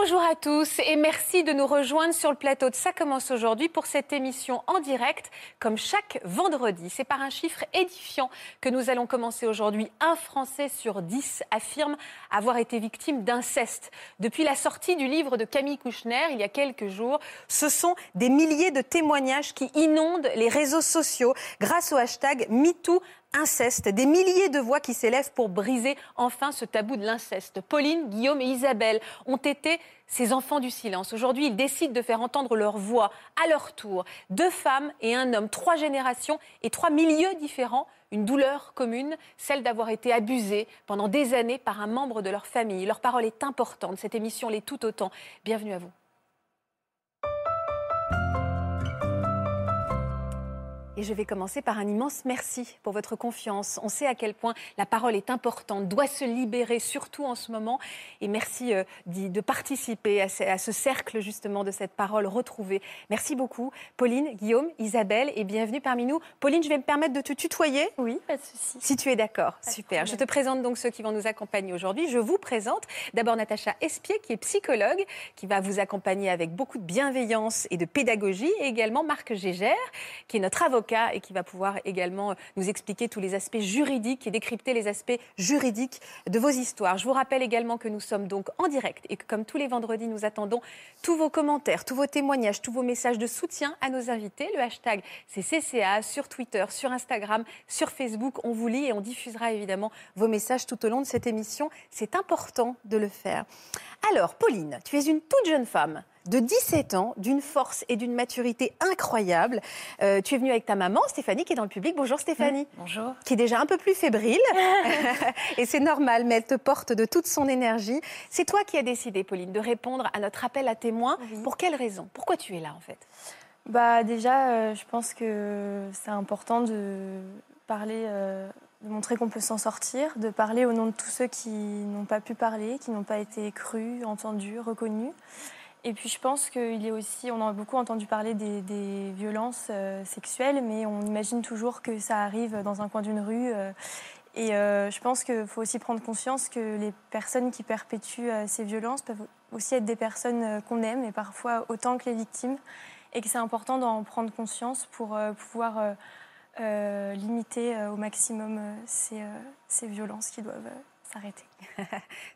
Bonjour à tous et merci de nous rejoindre sur le plateau de Ça commence aujourd'hui pour cette émission en direct comme chaque vendredi. C'est par un chiffre édifiant que nous allons commencer aujourd'hui. Un Français sur dix affirme avoir été victime d'inceste. Depuis la sortie du livre de Camille Kouchner il y a quelques jours, ce sont des milliers de témoignages qui inondent les réseaux sociaux grâce au hashtag MeToo inceste, des milliers de voix qui s'élèvent pour briser enfin ce tabou de l'inceste. Pauline, Guillaume et Isabelle ont été ces enfants du silence. Aujourd'hui, ils décident de faire entendre leur voix à leur tour. Deux femmes et un homme, trois générations et trois milieux différents, une douleur commune, celle d'avoir été abusés pendant des années par un membre de leur famille. Leur parole est importante, cette émission l'est tout autant. Bienvenue à vous. Et je vais commencer par un immense merci pour votre confiance. On sait à quel point la parole est importante, doit se libérer, surtout en ce moment. Et merci euh, de participer à ce, cercle justement de cette parole retrouvée. Merci beaucoup, Pauline, Guillaume, Isabelle, et bienvenue parmi nous. Pauline, je vais me permettre de te tutoyer. Oui, pas de souci. Si tu es d'accord, super. Je te présente donc ceux qui vont nous accompagner aujourd'hui. Je vous présente d'abord Natacha Espier, qui est psychologue, qui va vous accompagner avec beaucoup de bienveillance et de pédagogie, et également Marc Gégère, qui est notre avocat et qui va pouvoir également nous expliquer tous les aspects juridiques et décrypter les aspects juridiques de vos histoires. Je vous rappelle également que nous sommes donc en direct et que comme tous les vendredis, nous attendons tous vos commentaires, tous vos témoignages, tous vos messages de soutien à nos invités. Le hashtag c'est CCA sur Twitter, sur Instagram, sur Facebook. On vous lit et on diffusera évidemment vos messages tout au long de cette émission. C'est important de le faire. Alors, Pauline, tu es une toute jeune femme de 17 ans, d'une force et d'une maturité incroyable. Euh, tu es venue avec ta maman, Stéphanie, qui est dans le public. Bonjour Stéphanie. bonjour. Qui est déjà un peu plus fébrile. et c'est normal, mais elle te porte de toute son énergie. C'est toi qui as décidé, Pauline, de répondre à notre appel à témoins. Pour quelle raison? Pourquoi tu es là, en fait? Bah déjà, euh, je pense que c'est important de parler, euh, de montrer qu'on peut s'en sortir, de parler au nom de tous ceux qui n'ont pas pu parler, qui n'ont pas été crus, entendus, reconnus. Et puis je pense qu'il est aussi, on a beaucoup entendu parler des, violences euh, sexuelles, mais on imagine toujours que ça arrive dans un coin d'une rue. Euh, et euh, je pense qu'il faut aussi prendre conscience que les personnes qui perpétuent ces violences peuvent aussi être des personnes qu'on aime, et parfois autant que les victimes, et que c'est important d'en prendre conscience pour pouvoir limiter au maximum ces, ces violences qui doivent s'arrêter.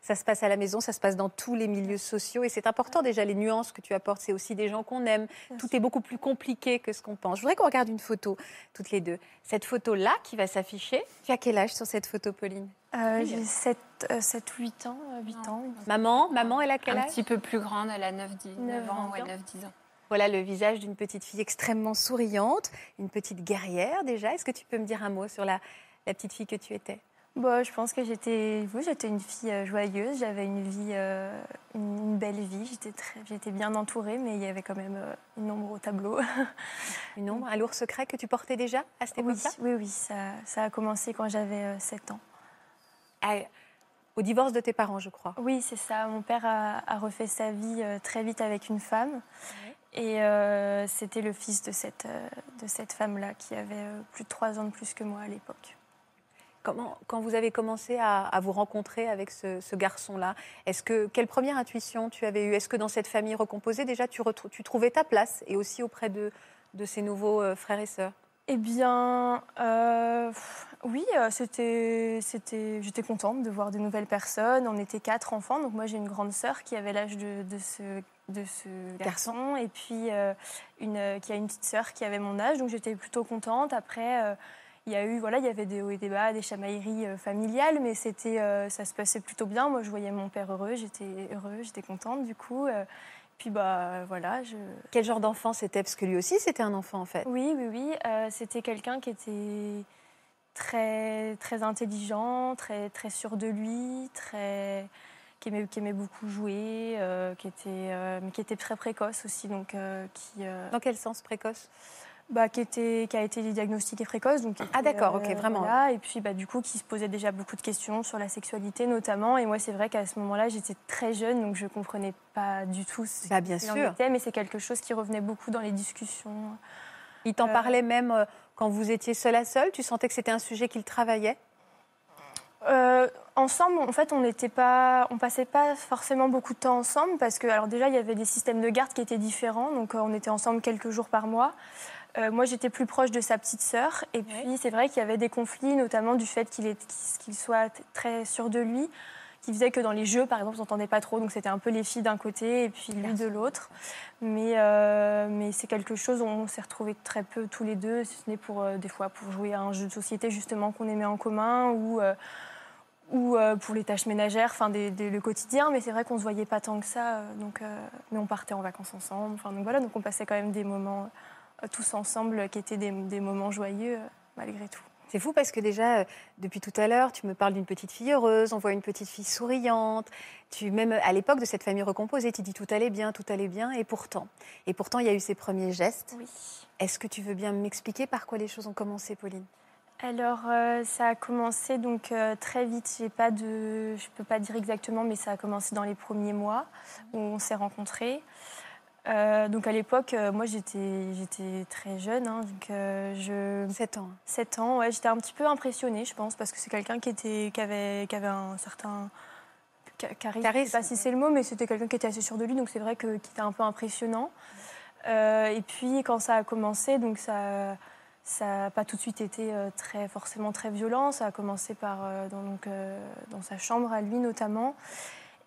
ça se passe à la maison, ça se passe dans tous les milieux sociaux et c'est important déjà les nuances que tu apportes, c'est aussi des gens qu'on aime. Tout est beaucoup plus compliqué que ce qu'on pense. Je voudrais qu'on regarde une photo toutes les deux. Cette photo-là qui va s'afficher. Tu as quel âge sur cette photo, Pauline? Euh, J'ai 7, 7 ou 8 ans. 8 euh, ans. Maman, maman, elle a quel âge? Un petit peu plus grande, elle a 9, 10, 9 ans, 9-10 ans. Voilà le visage d'une petite fille extrêmement souriante, une petite guerrière déjà. Est-ce que tu peux me dire un mot sur la, la petite fille que tu étais? Bon, je pense que j'étais, j'étais une fille euh, joyeuse. J'avais une vie, euh, une, belle vie. J'étais très, j'étais bien entourée, mais il y avait quand même euh, une ombre au tableau. une ombre, un lourd secret que tu portais déjà à cette époque-là? Oui, oui, oui. Ça, ça, a commencé quand j'avais 7 ans. Ah, au divorce de tes parents, je crois. Oui, c'est ça. Mon père a, refait sa vie très vite avec une femme. Et c'était le fils de cette, de cette femme-là qui avait plus de 3 ans de plus que moi à l'époque quand vous avez commencé à, vous rencontrer avec ce, garçon-là, est-ce que quelle première intuition tu avais eue? Est-ce que dans cette famille recomposée déjà tu, tu, trouvais ta place et aussi auprès de, de ces nouveaux euh, frères et sœurs? Eh bien, euh, oui, euh, c'était, c'était, j'étais contente de voir de nouvelles personnes. On était quatre enfants, donc moi j'ai une grande sœur qui avait l'âge de, de ce de ce garçon, et puis une, qui a une petite sœur qui avait mon âge, donc j'étais plutôt contente. Après, il y a eu, voilà, il y avait des hauts et des bas, des chamailleries euh, familiales, mais c'était, euh, ça se passait plutôt bien. Moi, je voyais mon père heureux, j'étais heureux, j'étais contente du coup. Euh. puis bah voilà. Je... Quel genre d'enfant c'était? Parce que lui aussi, c'était un enfant en fait. Oui, oui, oui. c'était quelqu'un qui était très, très intelligent, très, très sûr de lui, très qui aimait, qui aimait beaucoup jouer, qui était, mais qui était très précoce aussi. Donc, qui, Dans quel sens précoce? Bah, qui, était, qui a été diagnostiqué précoce. Donc ah d'accord, ok, vraiment. Voilà, et puis bah, du coup, qui se posait déjà beaucoup de questions sur la sexualité notamment. Et moi, c'est vrai qu'à ce moment-là, j'étais très jeune, donc je ne comprenais pas du tout ce bah, bien sûr. était, mais c'est quelque chose qui revenait beaucoup dans les discussions. Il t'en parlait même quand vous étiez seul à seul Tu sentais que c'était un sujet qu'il travaillait? Euh, ensemble, en fait, on n'était pas, on passait pas forcément beaucoup de temps ensemble parce que, alors déjà, il y avait des systèmes de garde qui étaient différents, donc euh, on était ensemble quelques jours par mois. Euh, moi, j'étais plus proche de sa petite sœur, et puis c'est vrai qu'il y avait des conflits, notamment du fait qu'il soit très sûr de lui, qui faisait que dans les jeux, par exemple, on s'entendait pas trop, donc c'était un peu les filles d'un côté et puis lui de l'autre. Mais, mais c'est quelque chose où on s'est retrouvés très peu tous les deux, si ce n'est pour des fois pour jouer à un jeu de société justement qu'on aimait en commun ou ou euh, pour les tâches ménagères, enfin le quotidien. Mais c'est vrai qu'on se voyait pas tant que ça. Euh, donc, euh, mais on partait en vacances ensemble. Enfin, donc voilà, donc on passait quand même des moments tous ensemble qui étaient des, moments joyeux malgré tout. C'est fou parce que déjà, depuis tout à l'heure, tu me parles d'une petite fille heureuse, on voit une petite fille souriante. Tu, même à l'époque de cette famille recomposée, tu dis tout allait bien, tout allait bien, et pourtant. Et pourtant, il y a eu ces premiers gestes. Oui. Est-ce que tu veux bien m'expliquer par quoi les choses ont commencé, Pauline? Alors, euh, ça a commencé donc euh, très vite. J'ai pas de, je peux pas dire exactement, mais ça a commencé dans les premiers mois où on s'est rencontrés. Euh, donc à l'époque, moi j'étais, j'étais très jeune, hein, donc je 7 ans. 7 ans, ouais, j'étais un petit peu impressionnée, je pense, parce que c'est quelqu'un qui était, qui avait, qui avait un certain charisme. Je sais pas si c'est le mot, mais c'était quelqu'un qui était assez sûr de lui, donc c'est vrai que qui était un peu impressionnant. et puis quand ça a commencé, donc ça ça n'a pas tout de suite été euh, très, forcément très violent. Ça a commencé par, euh, dans, donc, euh, dans sa chambre, à lui notamment.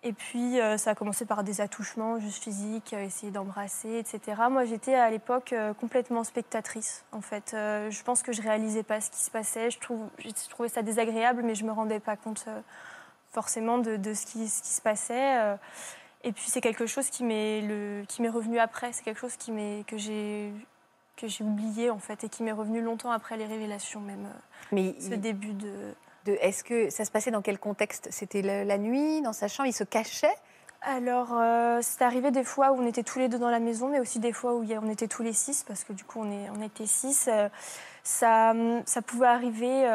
Et puis, ça a commencé par des attouchements juste physiques, essayer d'embrasser, etc. Moi, j'étais à l'époque complètement spectatrice, en fait. je pense que je réalisais pas ce qui se passait. Je, trouve, je trouvais ça désagréable, mais je me rendais pas compte forcément de, de ce, qui, ce, qui, se passait. et puis, c'est quelque chose qui m'est revenu après. C'est quelque chose qui que j'ai que j'ai oublié en fait et qui m'est revenu longtemps après les révélations même. Euh, Mais ce début de. Est-ce que ça se passait dans quel contexte? C'était la, nuit, dans sa chambre, il se cachait? Alors, euh, c'est arrivé des fois où on était tous les deux dans la maison, mais aussi des fois où on était tous les six, parce que du coup, on, était six. Euh, ça, ça pouvait arriver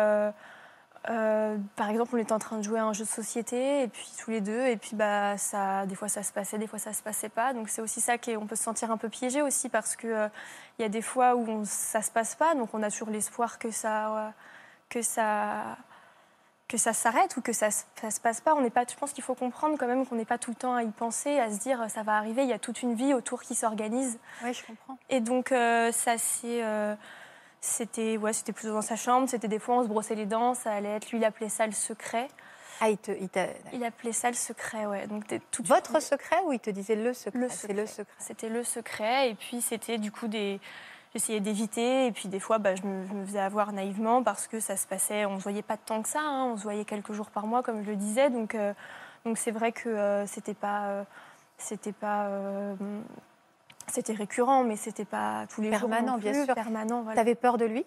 euh, par exemple, on était en train de jouer à un jeu de société, et puis tous les deux, et puis bah, ça, des fois ça se passait, des fois ça se passait pas. Donc c'est aussi ça qu'on peut se sentir un peu piégé aussi, parce qu'il euh, il y a des fois où on, ça se passe pas, donc on a toujours l'espoir que ça, que ça, que ça s'arrête ou que ça, ça se passe pas. On n'est pas, je pense qu'il faut comprendre quand même qu'on n'est pas tout le temps à y penser, à se dire ça va arriver. Il y a toute une vie autour qui s'organise. Oui, je comprends. Et donc euh, ça c'est c'était ouais, c'était plutôt dans sa chambre. C'était des fois on se brossait les dents, ça allait être. Lui, il appelait ça le secret. Ah, il, te, il, appelait ça le secret, ouais. Donc tout Votre secret ou il te disait le secret? Secret. le secret. C'était le secret. Et puis c'était du coup des. J'essayais d'éviter. Et puis des fois, bah, je, me, faisais avoir naïvement parce que ça se passait. On ne se voyait pas tant que ça. Hein. On se voyait quelques jours par mois, comme je le disais. Donc euh, donc c'est vrai que euh, c'était pas. Euh, c'était pas c'était récurrent, mais c'était pas tous les permanent, jours. bien sûr. Permanent, Tu avais peur de lui?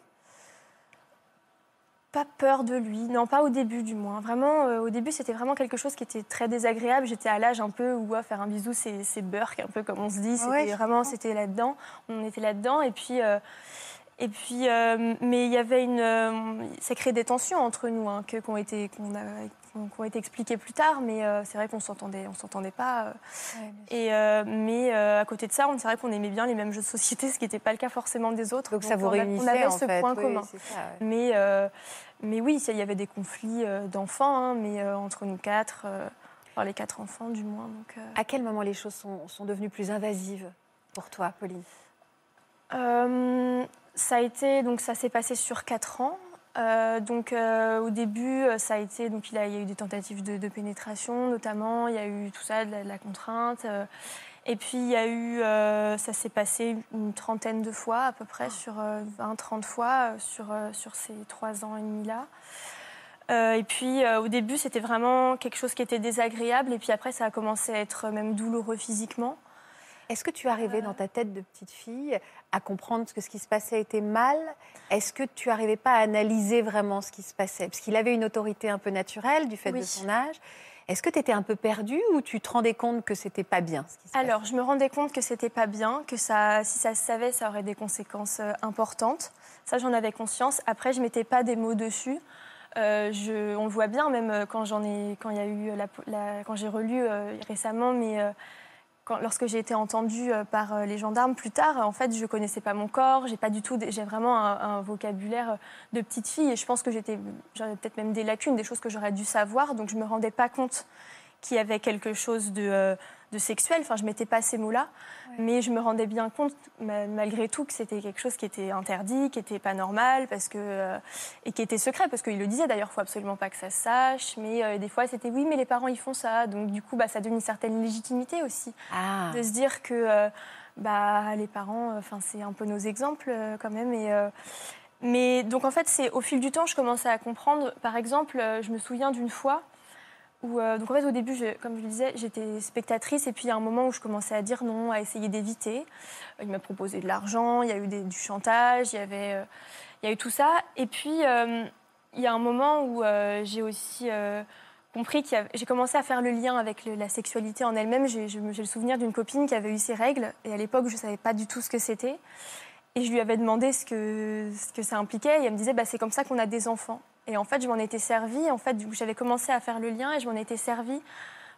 Pas peur de lui, non, pas au début du moins. Vraiment, euh, au début, c'était vraiment quelque chose qui était très désagréable. J'étais à l'âge un peu où faire un bisou, c'est burk, un peu comme on se dit. C'était vraiment, c'était là-dedans. On était là-dedans. Et puis. Euh, et puis, euh, mais il y avait une, ça crée des tensions entre nous, hein, que, qu'on été, qu'on a, qui ont été expliquées plus tard, mais euh, c'est vrai qu'on s'entendait, on s'entendait pas. Euh. et, euh, mais à côté de ça, on c'est qu'on aimait bien les mêmes jeux de société, ce qui n'était pas le cas forcément des autres. Donc, ça vous réunissait On avait en ce point commun. Mais mais oui, il y avait des conflits d'enfants, hein, mais entre nous quatre, enfin les quatre enfants du moins. Donc, À quel moment les choses sont, sont devenues plus invasives pour toi, Pauline? Ça a été donc ça s'est passé sur quatre ans. Euh, donc euh, au début, euh, ça a été donc il, y a eu des tentatives de, pénétration notamment, il y a eu tout ça, de la, contrainte. et puis il y a eu, ça s'est passé une trentaine de fois à peu près, sur 20-30 fois sur, sur ces trois ans et demi là. et puis au début, c'était vraiment quelque chose qui était désagréable, et puis après, ça a commencé à être même douloureux physiquement. Est-ce que tu arrivais dans ta tête de petite fille à comprendre que ce qui se passait était mal? Est-ce que tu n'arrivais pas à analyser vraiment ce qui se passait? Parce qu'il avait une autorité un peu naturelle du fait de son âge. Est-ce que tu étais un peu perdue ou tu te rendais compte que c'était pas bien ce qui se Alors, je me rendais compte que c'était pas bien, que ça, si ça se savait, ça aurait des conséquences euh, importantes. Ça, j'en avais conscience. Après, je mettais pas des mots dessus. Euh, je, on le voit bien, même euh, quand j'en ai, quand il y a eu la, la- quand j'ai relu euh, récemment, mais euh, lorsque j'ai été entendue euh, par euh, les gendarmes plus tard, en fait, je connaissais pas mon corps, j'ai vraiment un, vocabulaire euh, de petite fille, et je pense que j'étais, j'avais peut-être même des lacunes, des choses que j'aurais dû savoir, donc je me rendais pas compte qu'il y avait quelque chose de, de sexuel. Enfin, je mettais pas ces mots-là, mais je me rendais bien compte, ma- malgré tout, que c'était quelque chose qui était interdit, qui était pas normal, parce que euh, et qui était secret, parce qu'il le disait d'ailleurs, faut absolument pas que ça se sache. Mais euh, des fois, c'était oui, mais les parents ils font ça, donc du coup, bah, ça donne une certaine légitimité aussi Ah, de se dire que euh, bah, les parents, enfin c'est un peu nos exemples quand même. Et, mais donc en fait, c'est au fil du temps, je commençais à comprendre. Par exemple, je me souviens d'une fois euh, donc en fait, au début, comme je le disais, j'étais spectatrice et puis il y a un moment où je commençais à dire non, à essayer d'éviter. Il m'a proposé de l'argent, il y a eu du chantage, il y avait, euh, il y a eu tout ça. Et puis euh, il y a un moment où euh, j'ai aussi euh, compris avait- j'ai commencé à faire le lien avec la sexualité en elle-même. J'ai le souvenir d'une copine qui avait eu ses règles et à l'époque, je ne savais pas du tout ce que c'était. Et je lui avais demandé ce que, ce que ça impliquait et elle me disait bah, c'est comme ça qu'on a des enfants. Et en fait, je m'en étais servie. En fait, j'avais commencé à faire le lien et je m'en étais servie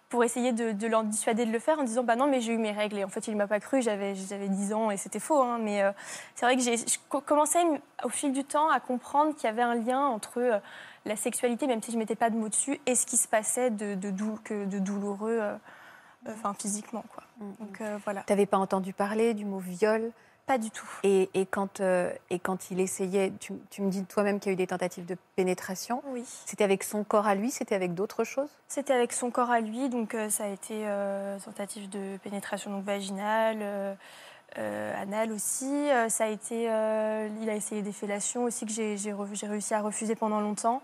pour essayer de, de l'en dissuader de le faire en disant bah non mais j'ai eu mes règles. Et en fait il m'a pas cru. J'avais j'avais 10 ans et c'était faux hein, mais euh, c'est vrai que j'ai je co- commençais au fil du temps à comprendre qu'il y avait un lien entre euh, la sexualité même si je mettais pas de mots dessus et ce qui se passait de, de, dou- que- de douloureux euh, euh, enfin physiquement quoi. Donc euh, voilà. Tu n'avais pas entendu parler du mot viol? Pas du tout et, et quand, euh, et quand il essayait, tu, tu me dis toi-même qu'il y a eu des tentatives de pénétration. oui C'était avec son corps à lui, c'était avec d'autres choses? C'était avec son corps à lui, donc euh, ça a été euh, tentative de pénétration donc vaginale, euh, anale aussi. Ça a été, il a essayé des fellations aussi que j'ai réussi à refuser pendant longtemps.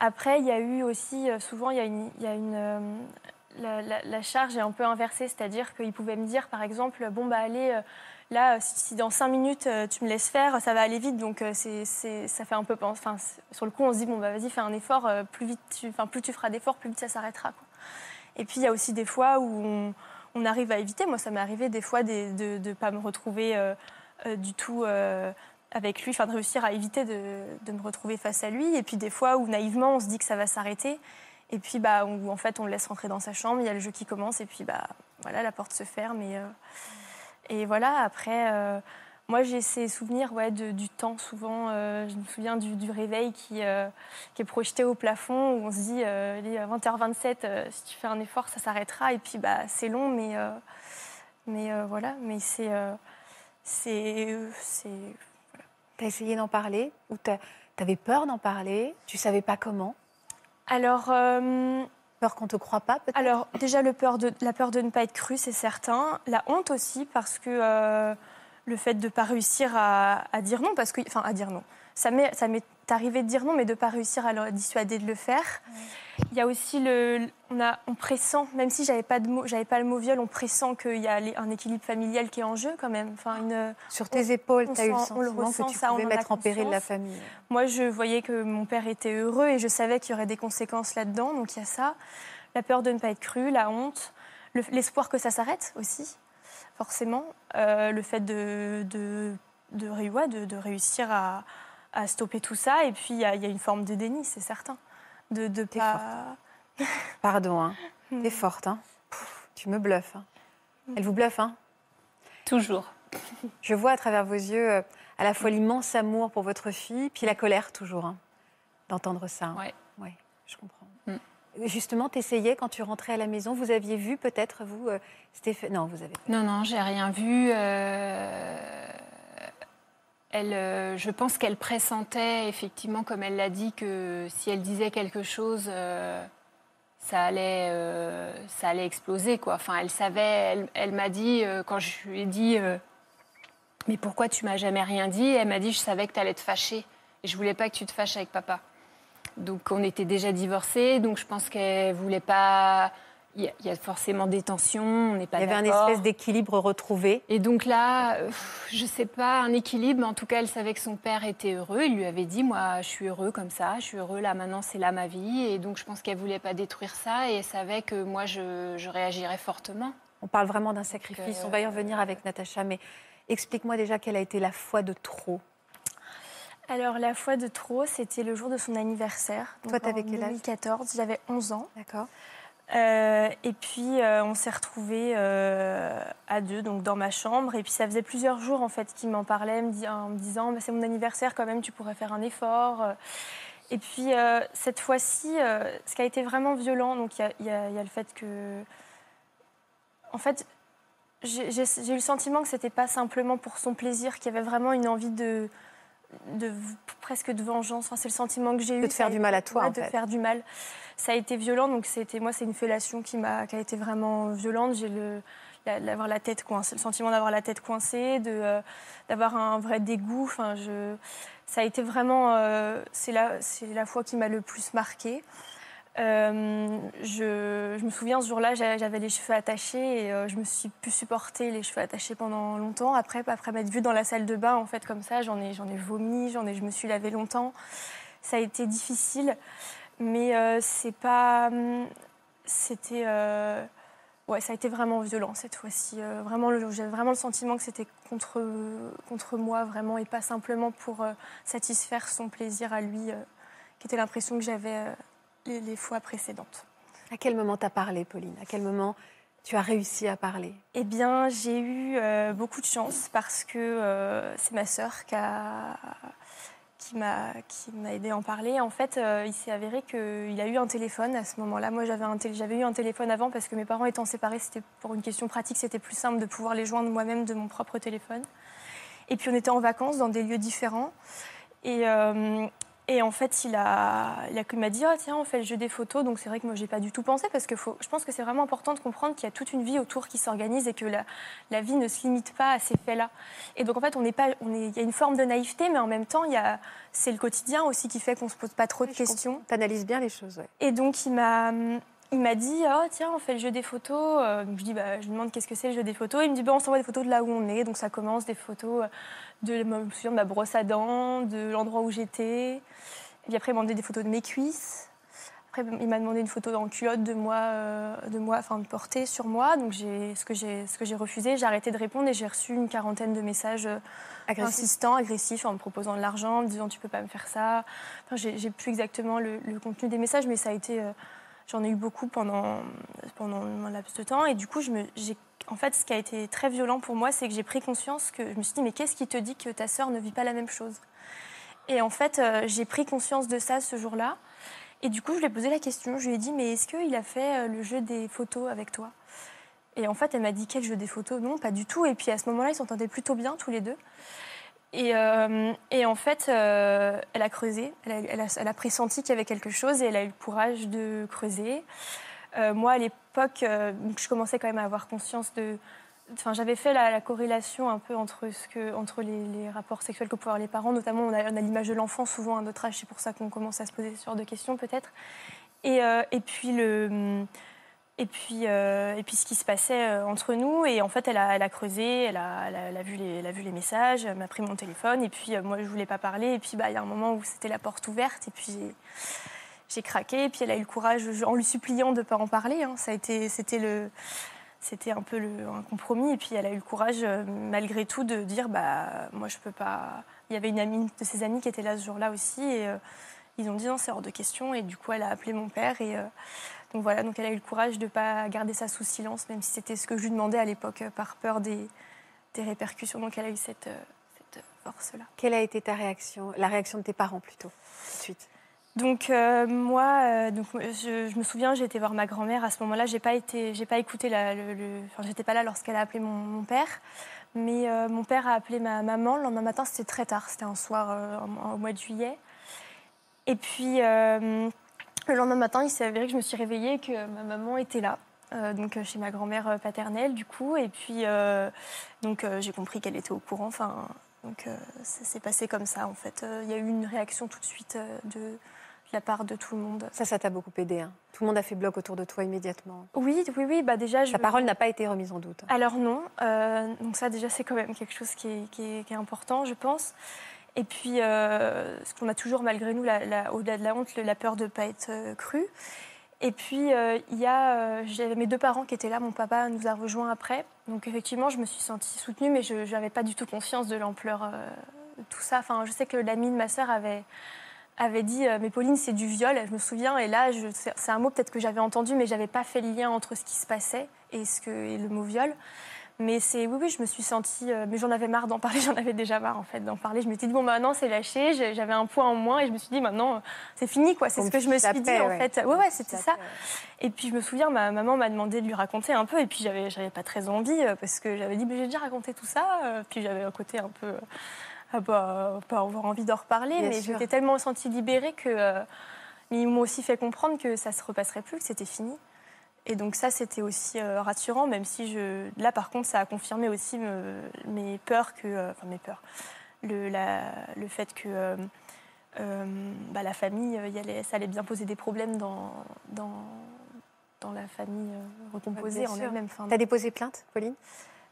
Après, il y a eu aussi, souvent, il y a une, il y a une la, la- la charge est un peu inversée, c'est-à-dire qu'il pouvait me dire, par exemple, bon bah allez, là, si, si dans cinq minutes euh, tu me laisses faire, ça va aller vite, donc euh, c'est, ça fait un peu, enfin, sur le coup, on se dit bon bah vas-y, fais un effort, euh, plus vite, tu, enfin plus tu feras d'efforts, plus vite ça s'arrêtera. Et puis il y a aussi des fois où on, arrive à éviter. Moi, ça m'est arrivé des fois de ne pas me retrouver euh, euh, du tout euh, avec lui, enfin de réussir à éviter de, me retrouver face à lui. Et puis des fois où naïvement on se dit que ça va s'arrêter. Et puis bah, en fait on le laisse rentrer dans sa chambre, il y a le jeu qui commence et puis bah, voilà, la porte se ferme. Euh, et voilà, après, euh, moi j'ai ces souvenirs ouais, de- du temps souvent. euh, je me souviens du, du réveil qui, euh, qui est projeté au plafond où on se dit il est à 20h27, euh, si tu fais un effort, ça s'arrêtera. Et puis bah, c'est long, mais, mais voilà, mais c'est. c'est, c'est Tu as essayé d'en parler ou tu avais peur d'en parler Tu savais pas comment? Alors, Qu'on te croit pas peut-être Alors, déjà, le peur de, la peur de ne pas être cru, c'est certain. La honte aussi, parce que euh, le fait de ne pas réussir à, dire non, parce que, enfin, à dire non. Ça m'est, ça m'est arrivé de dire non, mais de ne pas réussir à le dissuader de le faire. Il y a aussi le, on, a, on pressent, même si j'avais pas de mot, j'avais pas le mot viol, on pressent qu'il y a un équilibre familial qui est en jeu quand même. Enfin, une, Sur tes épaules, tu as eu le le sentiment ressent, que tu ça, pouvais mettre en péril la famille. Moi, je voyais que mon père était heureux et je savais qu'il y aurait des conséquences là-dedans. Donc il y a ça. La peur de ne pas être cru, la honte, le- l'espoir que ça s'arrête aussi, forcément. Euh, le fait de, de- de réussir à, à stopper tout ça. Et puis il y, a- il y a une forme de déni, c'est certain. De, de T'es pas. Pardon, hein. T'es forte. Hein. Pouf, tu me bluffes. hein. Elle vous bluffe, hein Toujours. Je vois à travers vos yeux euh, à la fois l'immense amour pour votre fille, puis la colère toujours, hein, d'entendre ça. hein. Ouais. Ouais, je comprends. Mm. Justement, t'essayais quand tu rentrais à la maison, vous aviez vu peut-être, vous, euh, Stéphane Non, vous avez pas. Non, non, j'ai rien vu. euh, Euh, je pense qu'elle pressentait effectivement, comme elle l'a dit, que si elle disait quelque chose, euh, ça allait, euh, ça allait exploser. Enfin, elle savait. Elle, m'a dit quand je lui ai dit, mais pourquoi tu m'as jamais rien dit? Elle m'a dit, je savais que tu allais te fâcher et je voulais pas que tu te fâches avec papa. Donc on était déjà divorcés, donc je pense qu'elle voulait pas il y, a forcément des tensions, on n'est pas Il y avait un espèce d'équilibre retrouvé. Et donc là, je je sais pas, un équilibre, mais en tout cas, elle savait que son père était heureux. Il lui avait dit, moi, je suis heureux comme ça, je suis heureux là, maintenant, c'est là ma vie. Et donc, je pense qu'elle voulait pas détruire ça et elle savait que moi, je, je réagirais fortement. On parle vraiment d'un sacrifice. Euh, on va y revenir avec Natacha, mais explique-moi déjà quelle a été la foi de trop. Alors, la fois de trop, c'était le jour de son anniversaire. Toi, t'avais quel âge? 2014, j'avais 11 ans. D'accord. Euh, et puis, euh, on s'est retrouvés euh, à deux, donc dans ma chambre. Et puis, ça faisait plusieurs jours, en fait, qu'il m'en parlait, me en me disant bah, C'est mon anniversaire, quand même, tu pourrais faire un effort. Et puis, cette fois-ci, ce qui a été vraiment violent, donc il y y a- le fait que. En fait, j'ai eu le sentiment que c'était pas simplement pour son plaisir, qu'il y avait vraiment une envie de. De presque de vengeance. Enfin, c'est le sentiment que j'ai eu. De te faire du mal à toi, ouais, en de fait. faire du mal. Ça a été violent, donc c'était moi, c'est une fellation qui m'a, qui a été vraiment violente. J'ai le d'avoir la tête coincée, le sentiment d'avoir la tête coincée, de euh, d'avoir un vrai dégoût. Enfin, je, ça a été vraiment, euh, c'est la, c'est la fois qui m'a le plus marquée. Euh, je, me souviens ce jour-là, j'a- j'avais les cheveux attachés et euh, je me suis pu supporter les cheveux attachés pendant longtemps. Après, après m'être vue dans la salle de bain, en fait, comme ça, j'en ai, j'en ai vomi, j'en ai, je me suis lavée longtemps. Ça a été difficile, mais euh, c'est pas, hum, c'était, euh, ouais, ça a été vraiment violent cette fois-ci. Vraiment, j'avais vraiment le sentiment que c'était contre, contre moi, vraiment, et pas simplement pour satisfaire son plaisir à lui, qui était l'impression que j'avais les, les fois précédentes. À quel moment t'as parlé, Pauline? À quel moment tu as réussi à parler? Eh bien, j'ai eu euh, beaucoup de chance parce que euh, c'est ma sœur qui a qui m'a qui m'a aidé à en parler. En fait, euh, il s'est avéré qu'il a eu un téléphone à ce moment-là. Moi, j'avais un tél- j'avais eu un téléphone avant parce que mes parents étant séparés, c'était pour une question pratique, c'était plus simple de pouvoir les joindre moi-même de mon propre téléphone. Et puis on était en vacances dans des lieux différents. Et, euh, et en fait, il a, il a- il m'a dit, oh, tiens, on fait le jeu des photos. Donc c'est vrai que moi, j'ai pas du tout pensé parce que faut, je pense que c'est vraiment important de comprendre qu'il y a toute une vie autour qui s'organise et que la, la vie ne se limite pas à ces faits-là. Et donc en fait, on n'est pas, on est, il y a une forme de naïveté, mais en même temps, il y a, c'est le quotidien aussi qui fait qu'on se pose pas trop de questions. T'analyses bien les choses, ouais. Et donc il m'a, il m'a dit oh tiens on fait le jeu des photos. Euh, donc je dis bah je lui demande qu'est-ce que c'est le jeu des photos? Il me dit bah on s'envoie des photos de là où on est. Donc ça commence des photos de, je me souviens de ma brosse à dents, de l'endroit où j'étais. Et puis après il m'a demandé des photos de mes cuisses. Après il m'a demandé une photo en culotte de moi, euh, de moi, enfin de porter sur moi. Donc j'ai ce que j'ai ce que j'ai refusé. J'ai arrêté de répondre et j'ai reçu une quarantaine de messages. euh, Agressif. insistant, agressif, en me proposant de l'argent, en me disant tu peux pas me faire ça. Enfin, j'ai j'ai plus exactement le, le contenu des messages, mais ça a été, euh, j'en ai eu beaucoup pendant pendant un laps de temps. Et du coup, je me, en fait, ce qui a été très violent pour moi, c'est que j'ai pris conscience que je me suis dit mais qu'est-ce qui te dit que ta sœur ne vit pas la même chose? Et en fait, euh, j'ai pris conscience de ça ce jour-là. Et du coup, je lui ai posé la question. Je lui ai dit mais est-ce qu'il a fait euh, le jeu des photos avec toi? Et en fait, elle m'a dit quel jeu des photos? Non, pas du tout. Et puis à ce moment-là, ils s'entendaient plutôt bien tous les deux. Et, euh, et en fait, euh, elle a creusé, elle a, pressenti qu'il y avait quelque chose et elle a eu le courage de creuser. Euh, moi, à l'époque, je commençais quand même à avoir conscience de. Enfin, j'avais fait la, la corrélation un peu entre, ce que, entre les, rapports sexuels que pouvaient avoir les parents, notamment on a, l'image de l'enfant souvent à notre âge, c'est pour ça qu'on commence à se poser ce genre de questions peut-être. Et, et puis le. Et puis, euh, et puis ce qui se passait euh, entre nous. Et en fait, elle a, creusé, elle a, vu les, messages, elle m'a pris mon téléphone. Et puis, euh, moi, je voulais pas parler. Et puis, bah, il y a un moment où c'était la porte ouverte. Et puis, j'ai- craqué. Et puis, elle a eu le courage, en lui suppliant de ne pas en parler. hein. Ça a été, c'était un peu un compromis. Et puis, elle a eu le courage, malgré tout, de dire, bah, moi, je peux pas. Il y avait une amie de ses amies qui était là ce jour-là aussi. Et ils ont dit, non, c'est hors de question. Et du coup, elle a appelé mon père. Donc voilà, donc elle a eu le courage de ne pas garder ça sous silence, même si c'était ce que je lui demandais à l'époque, euh, par peur des, des répercussions. Donc elle a eu cette, euh, cette force-là. Quelle a été ta réaction La réaction de tes parents plutôt, tout de suite? Donc euh, moi, euh, donc je, je me souviens, j'ai été voir ma grand-mère à ce moment-là. J'ai pas été, j'ai pas écouté la, le, le- enfin j'étais pas là lorsqu'elle a appelé mon, mon père, mais euh, mon père a appelé ma maman le lendemain matin. C'était très tard, c'était un soir euh, au mois de juillet. Et puis euh, le lendemain matin, il s'est avéré que je me suis réveillée et que ma maman était là. euh, donc chez ma grand-mère euh, paternelle du coup et puis euh, donc euh, j'ai compris qu'elle était au courant enfin donc ça s'est passé comme ça en fait il y a eu une réaction tout de suite de la part de tout le monde. Ça, ça t'a beaucoup aidé. Hein. Tout le monde a fait bloc autour de toi immédiatement. Oui, oui, oui. Bah déjà, je... Ta parole n'a pas été remise en doute. Alors non. Donc ça, déjà, c'est quand même quelque chose qui est, qui est, important, je pense. Et puis, euh, ce qu'on a toujours, malgré nous, au-delà de la honte, la peur de ne pas être euh, cru. Et puis, euh, il y a j'avais mes deux parents qui étaient là. Mon papa nous a rejoints après. Donc, effectivement, je me suis sentie soutenue, mais je n'avais pas du tout conscience de l'ampleur de tout ça. Enfin, je sais que l'amie de ma sœur avait, avait dit Mais Pauline, c'est du viol. Je me souviens. Et là, c'est un mot peut-être que j'avais entendu, mais je n'avais pas fait le lien entre ce qui se passait et le mot viol. Mais c'est oui, oui, je me suis sentie, euh, mais j'en avais marre d'en parler, j'en avais déjà marre en fait d'en parler. Je me suis dit bon maintenant bah, c'est lâché, j'avais un poids en moins et je me suis dit maintenant c'est fini quoi. C'est ce que je me suis dit en fait. Ouais ouais c'était ça. Et puis je me souviens ma maman m'a demandé de lui raconter un peu et puis j'avais j'avais pas très envie euh, parce que j'avais dit mais j'ai déjà raconté tout ça. Euh, puis j'avais un côté un peu ah bah, pas avoir envie d'en reparler, mais j'étais tellement sentie libérée que ils m'ont aussi fait comprendre que ça se repasserait plus, que c'était fini. Et donc ça, c'était aussi euh, rassurant, même si je... là, par contre, ça a confirmé aussi mes peurs, que, euh, enfin mes peurs, le, le fait que euh, bah, la famille, y allait, ça allait bien poser des problèmes dans, dans, dans la famille recomposée en elle-même. Tu as déposé plainte, Pauline?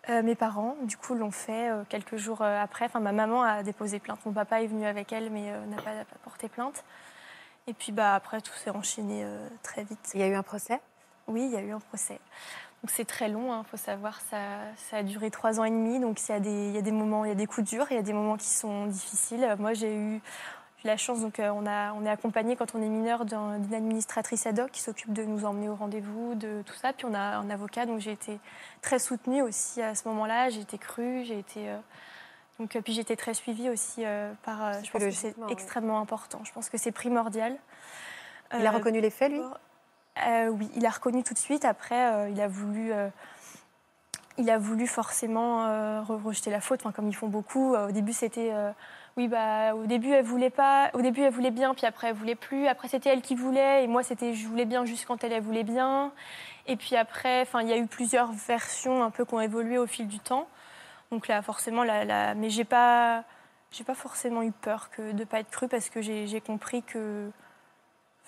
Mes parents, du coup, l'ont fait quelques jours après. Enfin, ma maman a déposé plainte. Mon papa est venu avec elle, mais n'a pas, pas, porté plainte. Et puis, bah, après, tout s'est enchaîné très vite. Il y a eu un procès? Oui, il y a eu un procès. Donc c'est très long, il hein, faut savoir, ça, ça, a duré trois ans et demi. Donc il y, a des, il y a des moments, il y a des coups durs, il y a des moments qui sont difficiles. Moi j'ai eu la chance, donc euh, on, a, on est accompagné quand on est mineur d'une administratrice ad hoc qui s'occupe de nous emmener au rendez-vous, de tout ça. Puis on a un avocat, donc j'ai été très soutenue aussi à ce moment-là. J'ai été crue, j'ai été euh, donc euh, puis j'étais très suivie aussi par. je pense que c'est extrêmement important. Je pense que c'est primordial. Il a reconnu les faits, lui? Euh, oui, il a reconnu tout de suite. Après, euh, il a voulu euh, il a voulu forcément rejeter la faute, comme ils font beaucoup. au début, c'était oui, bah, au début, elle voulait pas. Au début, elle voulait bien, puis après, elle voulait plus. Après, c'était elle qui voulait, et moi, c'était je voulais bien juste quand elle, elle voulait bien. Et puis après, il y a eu plusieurs versions un peu qui ont évolué au fil du temps. Donc là, forcément, mais j'ai pas, pas forcément eu peur que de pas être crue parce que j'ai compris que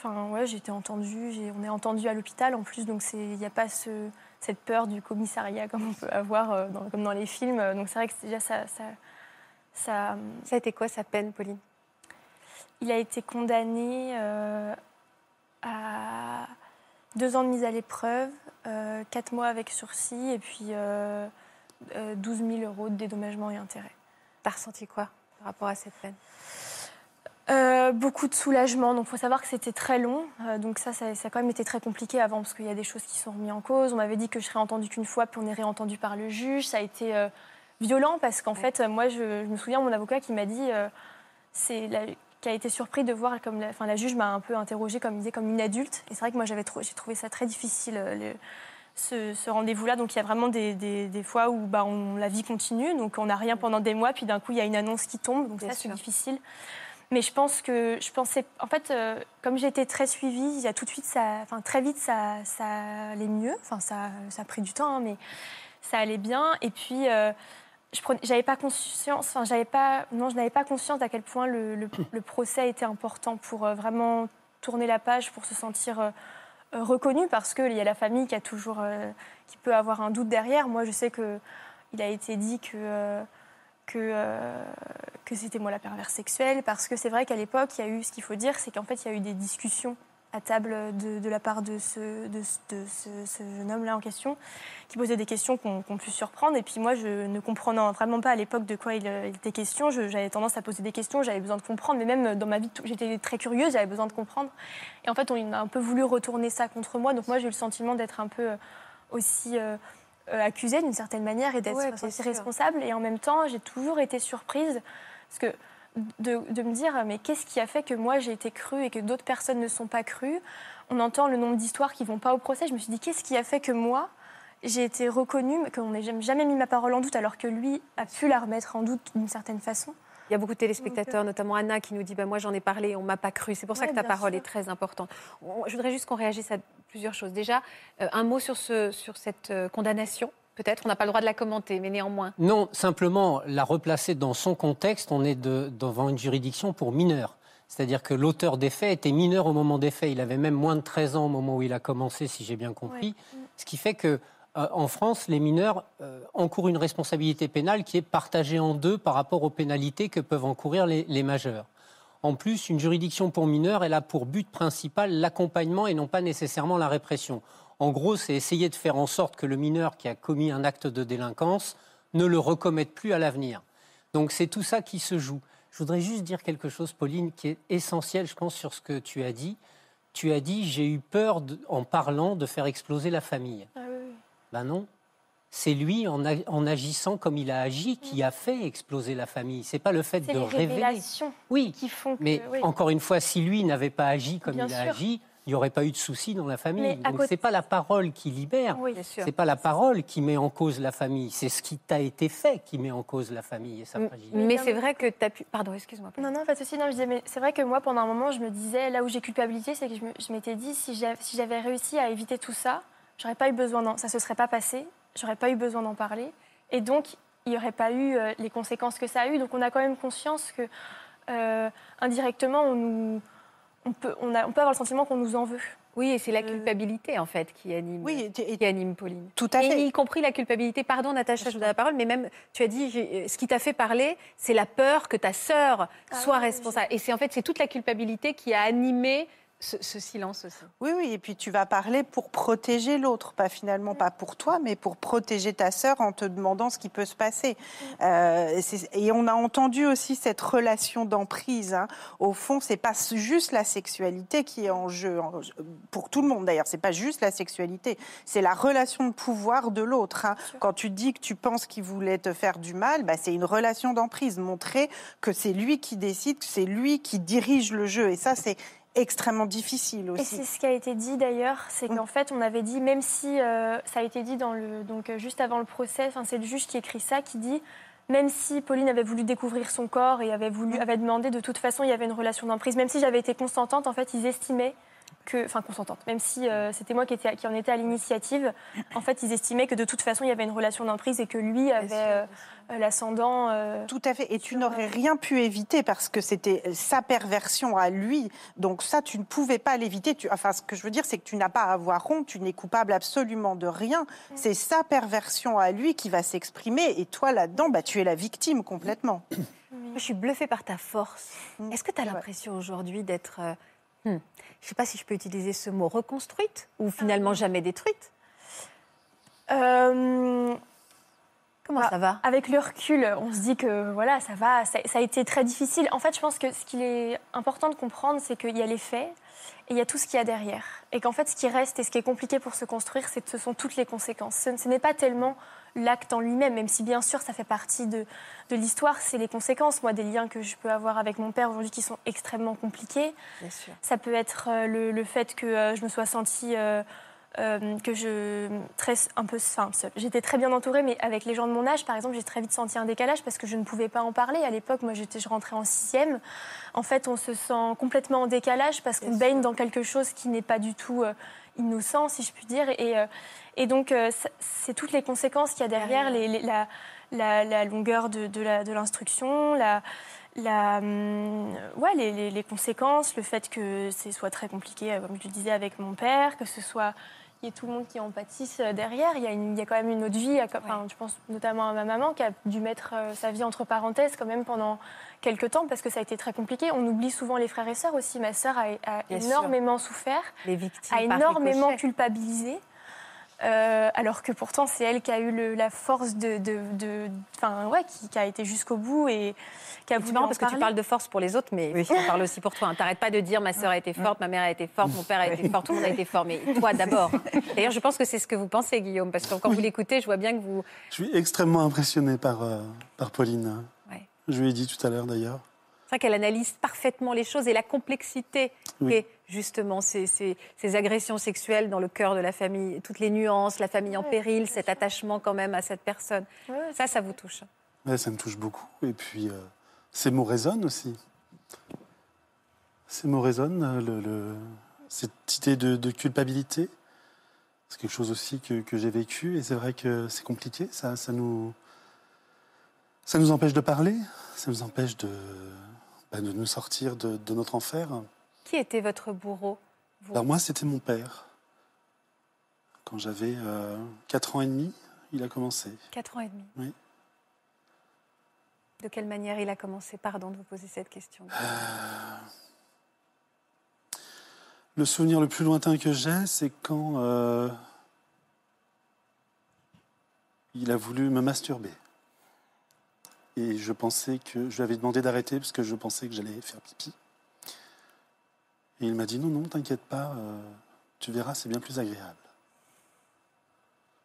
Enfin, ouais, j'ai été entendue, on est entendu à l'hôpital en plus, donc il n'y a pas ce, cette peur du commissariat comme on peut avoir euh, dans, comme dans les films. Donc c'est vrai que déjà ça, ça, ça. Ça a été quoi sa peine, Pauline? Il a été condamné euh, à deux ans de mise à l'épreuve, euh, quatre mois avec sursis et puis 12 000 euros de dédommagement et intérêts. T'as ressenti quoi par rapport à cette peine? Euh, beaucoup de soulagement. Donc, il faut savoir que c'était très long. Euh, donc, ça, ça, a quand même été très compliqué avant parce qu'il y a des choses qui sont remises en cause. On m'avait dit que je serais entendue qu'une fois, puis on est réentendu par le juge. Ça a été euh, violent parce qu'en fait, moi, je, me souviens mon avocat qui m'a dit, c'est qui a été surpris de voir comme la, enfin, la juge m'a un peu interrogée comme disait comme une adulte. Et c'est vrai que moi, j'avais j'ai trouvé ça très difficile. ce, rendez-vous-là. Donc il y a vraiment des, des, fois où bah, on, la vie continue, donc on n'a rien pendant des mois, puis d'un coup il y a une annonce qui tombe, donc ça c'est difficile. Mais je pense que je pensais, en fait, euh, comme j'étais très suivie, il y a tout de suite, enfin très vite, ça, ça allait mieux. Enfin, ça, ça a pris du temps, hein, mais ça allait bien. Et puis, euh, je j'avais pas conscience, enfin, j'avais pas, non, je n'avais pas conscience à quel point le, le, procès était important pour euh, vraiment tourner la page, pour se sentir reconnu, parce qu'il y a la famille qui a toujours, qui peut avoir un doute derrière. Moi, je sais que il a été dit que que, euh, que c'était moi la perverse sexuelle, parce que c'est vrai qu'à l'époque, il y a eu, ce qu'il faut dire, c'est qu'en fait, il y a eu des discussions à table de, la part de ce, jeune homme-là en question, qui posait des questions qu'on qu pu surprendre. Et puis moi, je ne comprenant vraiment pas à l'époque de quoi il, était question, j'avais tendance à poser des questions, j'avais besoin de comprendre, mais même dans ma vie, j'étais très curieuse, j'avais besoin de comprendre. Et en fait, on a un peu voulu retourner ça contre moi, donc moi, j'ai eu le sentiment d'être un peu aussi... Euh, euh, accusée d'une certaine manière et d'être aussi responsable. Et en même temps, j'ai toujours été surprise parce que de, de me dire mais qu'est-ce qui a fait que moi j'ai été crue et que d'autres personnes ne sont pas crues? On entend le nombre d'histoires qui vont pas au procès. Je me suis dit qu'est-ce qui a fait que moi j'ai été reconnue, qu'on n'ait jamais mis ma parole en doute alors que lui a pu la remettre en doute d'une certaine façon? Il y a beaucoup de téléspectateurs, notamment Anna, qui nous dit bah, Moi, j'en ai parlé, on ne m'a pas cru. C'est pour ça que ta parole est très importante. je voudrais juste qu'on réagisse à plusieurs choses. Déjà, euh, un mot sur, ce, sur cette euh, condamnation Peut-être, on n'a pas le droit de la commenter, mais néanmoins. Non, simplement la replacer dans son contexte. On est devant une juridiction pour mineurs. C'est-à-dire que l'auteur des faits était mineur au moment des faits. Il avait même moins de 13 ans au moment où il a commencé, si j'ai bien compris. Ce qui fait que euh, en France, les mineurs euh, encourent une responsabilité pénale qui est partagée en deux par rapport aux pénalités que peuvent encourir les, majeurs. En plus, une juridiction pour mineurs, elle a pour but principal l'accompagnement et non pas nécessairement la répression. En gros, c'est essayer de faire en sorte que le mineur qui a commis un acte de délinquance ne le recommette plus à l'avenir. Donc c'est tout ça qui se joue. Je voudrais juste dire quelque chose, Pauline, qui est essentiel, je pense, sur ce que tu as dit. Tu as dit, j'ai eu peur, en parlant, de faire exploser la famille. Ah. Ben non. C'est lui, en, a- en agissant comme il a agi, qui a fait exploser la famille. C'est pas le fait C'est de les révélations Oui, qui font que. mais oui. encore une fois, si lui n'avait pas agi comme Bien il a sûr. agi, il n'y aurait pas eu de soucis dans la famille. Mais Donc côté- c'est pas la parole qui libère. Oui. C'est pas la parole qui met en cause la famille, c'est ce qui t'a été fait qui met en cause la famille et sa M- fragilité. Mais c'est vrai que tu as pu. Pardon, excuse-moi. Non, non, pas de souci. Non, je disais, mais c'est vrai que moi, pendant un moment, je me disais, là où j'ai culpabilité, c'est que je m'étais dit, si j'avais réussi à éviter tout ça, j'aurais pas eu besoin d'en, ça se serait pas passé, j'aurais pas eu besoin d'en parler, et donc il n'y aurait pas eu euh, les conséquences que ça a eu. Donc on a quand même conscience que euh, indirectement, on nous, on peut, on, a, on peut avoir le sentiment qu'on nous en veut. Oui, et c'est la Euh, culpabilité, en fait, qui anime, Oui, et- et- qui anime Pauline. tout à Et fait. y compris la culpabilité. Pardon, Natacha, je vous donne la parole, mais même, tu as dit, ce qui t'a fait parler, c'est la peur que ta sœur Ah soit oui, responsable. Et c'est en fait, c'est toute la culpabilité qui a animé ce, ce silence aussi. Oui, oui, et puis tu vas parler pour protéger l'autre, pas finalement pas pour toi, mais pour protéger ta sœur en te demandant ce qui peut se passer. Euh, c'est- et on a entendu aussi cette relation d'emprise. hein. Au fond, c'est pas juste la sexualité qui est en jeu, en- pour tout le monde d'ailleurs. C'est pas juste la sexualité, c'est la relation de pouvoir de l'autre. hein. Quand tu dis que tu penses qu'il voulait te faire du mal, bah, c'est une relation d'emprise. Montrer que c'est lui qui décide, que c'est lui qui dirige le jeu. Et ça, c'est extrêmement difficile Et aussi. c'est ce qui a été dit d'ailleurs, c'est Mm. qu'en fait, on avait dit, même si euh, ça a été dit dans le, donc euh, juste avant le procès, c'est le juge qui écrit ça, qui dit, même si Pauline avait voulu découvrir son corps et avait voulu, avait demandé, de toute façon, il y avait une relation d'emprise. Même si j'avais été consentante, en fait, ils estimaient que, enfin consentante, même si euh, c'était moi qui, étais, qui en étais à l'initiative, en fait, ils estimaient que de toute façon, il y avait une relation d'emprise et que lui avait euh, l'ascendant. euh, Tout à fait. Et tu n'aurais rien pu éviter parce que c'était sa perversion à lui. Donc ça, tu ne pouvais pas l'éviter. Tu- Enfin, ce que je veux dire, c'est que tu n'as pas à avoir honte. Tu n'es coupable absolument de rien. C'est sa perversion à lui qui va s'exprimer. Et toi, là-dedans, bah, tu es la victime complètement. Je suis bluffée par ta force. Mm. Est-ce que tu as Ouais. l'impression aujourd'hui d'être, euh, hmm, je ne sais pas si je peux utiliser ce mot, reconstruite ou finalement jamais détruite euh, Comment Ah, ça va? Avec le recul, on se dit que voilà, ça va, ça, ça a été très difficile. En fait, je pense que ce qu'il est important de comprendre, c'est qu'il y a les faits et il y a tout ce qu'il y a derrière. Et qu'en fait, ce qui reste et ce qui est compliqué pour se construire, ce sont toutes les conséquences. Ce, ce n'est pas tellement l'acte en lui-même, même si bien sûr ça fait partie de, de l'histoire, c'est les conséquences. Moi, des liens que je peux avoir avec mon père aujourd'hui qui sont extrêmement compliqués. Bien sûr. Ça peut être euh, le, le fait que euh, je me sois sentie euh, euh, que je très un peu enfin. J'étais très bien entourée, mais avec les gens de mon âge, par exemple, j'ai très vite senti un décalage parce que je ne pouvais pas en parler. À l'époque, moi, j'étais, je rentrais en sixième. En fait, on se sent complètement en décalage parce qu'on baigne dans quelque chose qui n'est pas du tout euh, innocent, si je puis dire. Et, euh, et donc, euh, c'est toutes les conséquences qu'il y a derrière, les- les- la, la- la longueur de, de l'instruction, la, la, hum, ouais, les, les- les conséquences, le fait que ce soit très compliqué, euh, comme je le disais, avec mon père, que ce soit il y ait tout le monde qui en pâtisse euh, derrière. Il y a, une- il y a quand même une autre vie. Enfin, Je pense notamment à ma maman qui a dû mettre euh, sa vie entre parenthèses quand même pendant quelques temps parce que ça a été très compliqué. On oublie souvent les frères et sœurs aussi. Ma sœur a, a Bien sûr. énormément souffert Les victimes. a énormément culpabilisé. euh, alors que pourtant c'est elle qui a eu le- la force de, enfin ouais, qui, qui a été jusqu'au bout et qui a C'est voulu parce que tu parles de force pour les autres, mais on parle aussi pour toi. Tu T'arrêtes pas de dire ma sœur a été forte, ma mère a été forte, mon père a été fort, tout le monde a été fort, mais toi d'abord. D'ailleurs, je pense que c'est ce que vous pensez, Guillaume, parce que quand vous l'écoutez, je vois bien que vous. Je suis extrêmement impressionné par, euh, par Pauline. Je lui ai dit tout à l'heure d'ailleurs. C'est vrai qu'elle analyse parfaitement les choses et la complexité Oui. qu'est justement ces, ces- ces agressions sexuelles dans le cœur de la famille, toutes les nuances, la famille en Ouais, péril, cet attachement quand même à cette personne. Ouais, Ça, ça vous touche. Ouais, ça me touche beaucoup. Et puis, euh, ces mots résonnent aussi. Ces mots résonnent, euh, le, le- cette idée de, de culpabilité. C'est quelque chose aussi que, que j'ai vécu et c'est vrai que c'est compliqué. Ça, ça, nous, ça nous empêche de parler, ça nous empêche de, bah, de nous sortir de, de notre enfer. Qui était votre bourreau Alors moi, c'était mon père. Quand j'avais 4 ans et demi, il a commencé. 4 ans et demi Oui. De quelle manière il a commencé? Pardon de vous poser cette question. Euh, Le souvenir le plus lointain que j'ai, c'est quand euh, il a voulu me masturber. Et je pensais que je lui avais demandé d'arrêter parce que je pensais que j'allais faire pipi. Et il m'a dit non, non, t'inquiète pas, euh, tu verras, c'est bien plus agréable.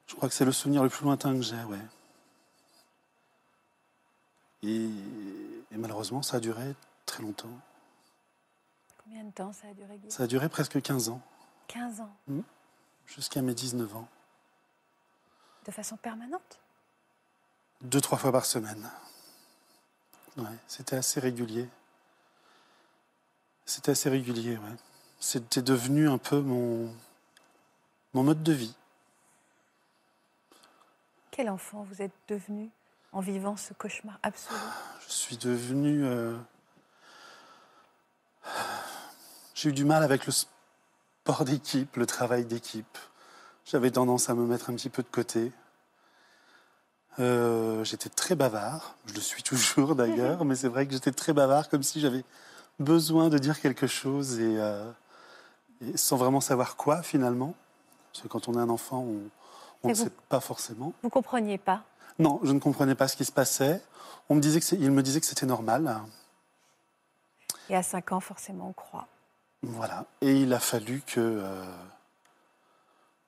Je crois que c'est le souvenir le plus lointain que j'ai, ouais. Et, et malheureusement, ça a duré très longtemps. Combien de temps ça a duré, Guy? Ça a duré presque 15 ans, 15 ans. jusqu'à mes 19 ans. De façon permanente? Deux, trois fois par semaine. Ouais, c'était assez régulier. C'était assez régulier, ouais. C'était devenu un peu mon, mon mode de vie. Quel enfant vous êtes devenu en vivant ce cauchemar absolu? Je suis devenu. euh, J'ai eu du mal avec le sport d'équipe, le travail d'équipe. J'avais tendance à me mettre un petit peu de côté. Euh, j'étais très bavard, je le suis toujours d'ailleurs, mais c'est vrai que j'étais très bavard, comme si j'avais besoin de dire quelque chose et, euh, et sans vraiment savoir quoi finalement. Parce que quand on est un enfant, on, ne vous- sait pas forcément. Vous compreniez pas? Non, je ne comprenais pas ce qui se passait. On me disait que il me disait que c'était normal. Et à 5 ans, forcément, on croit. Voilà. Et il a fallu que. euh,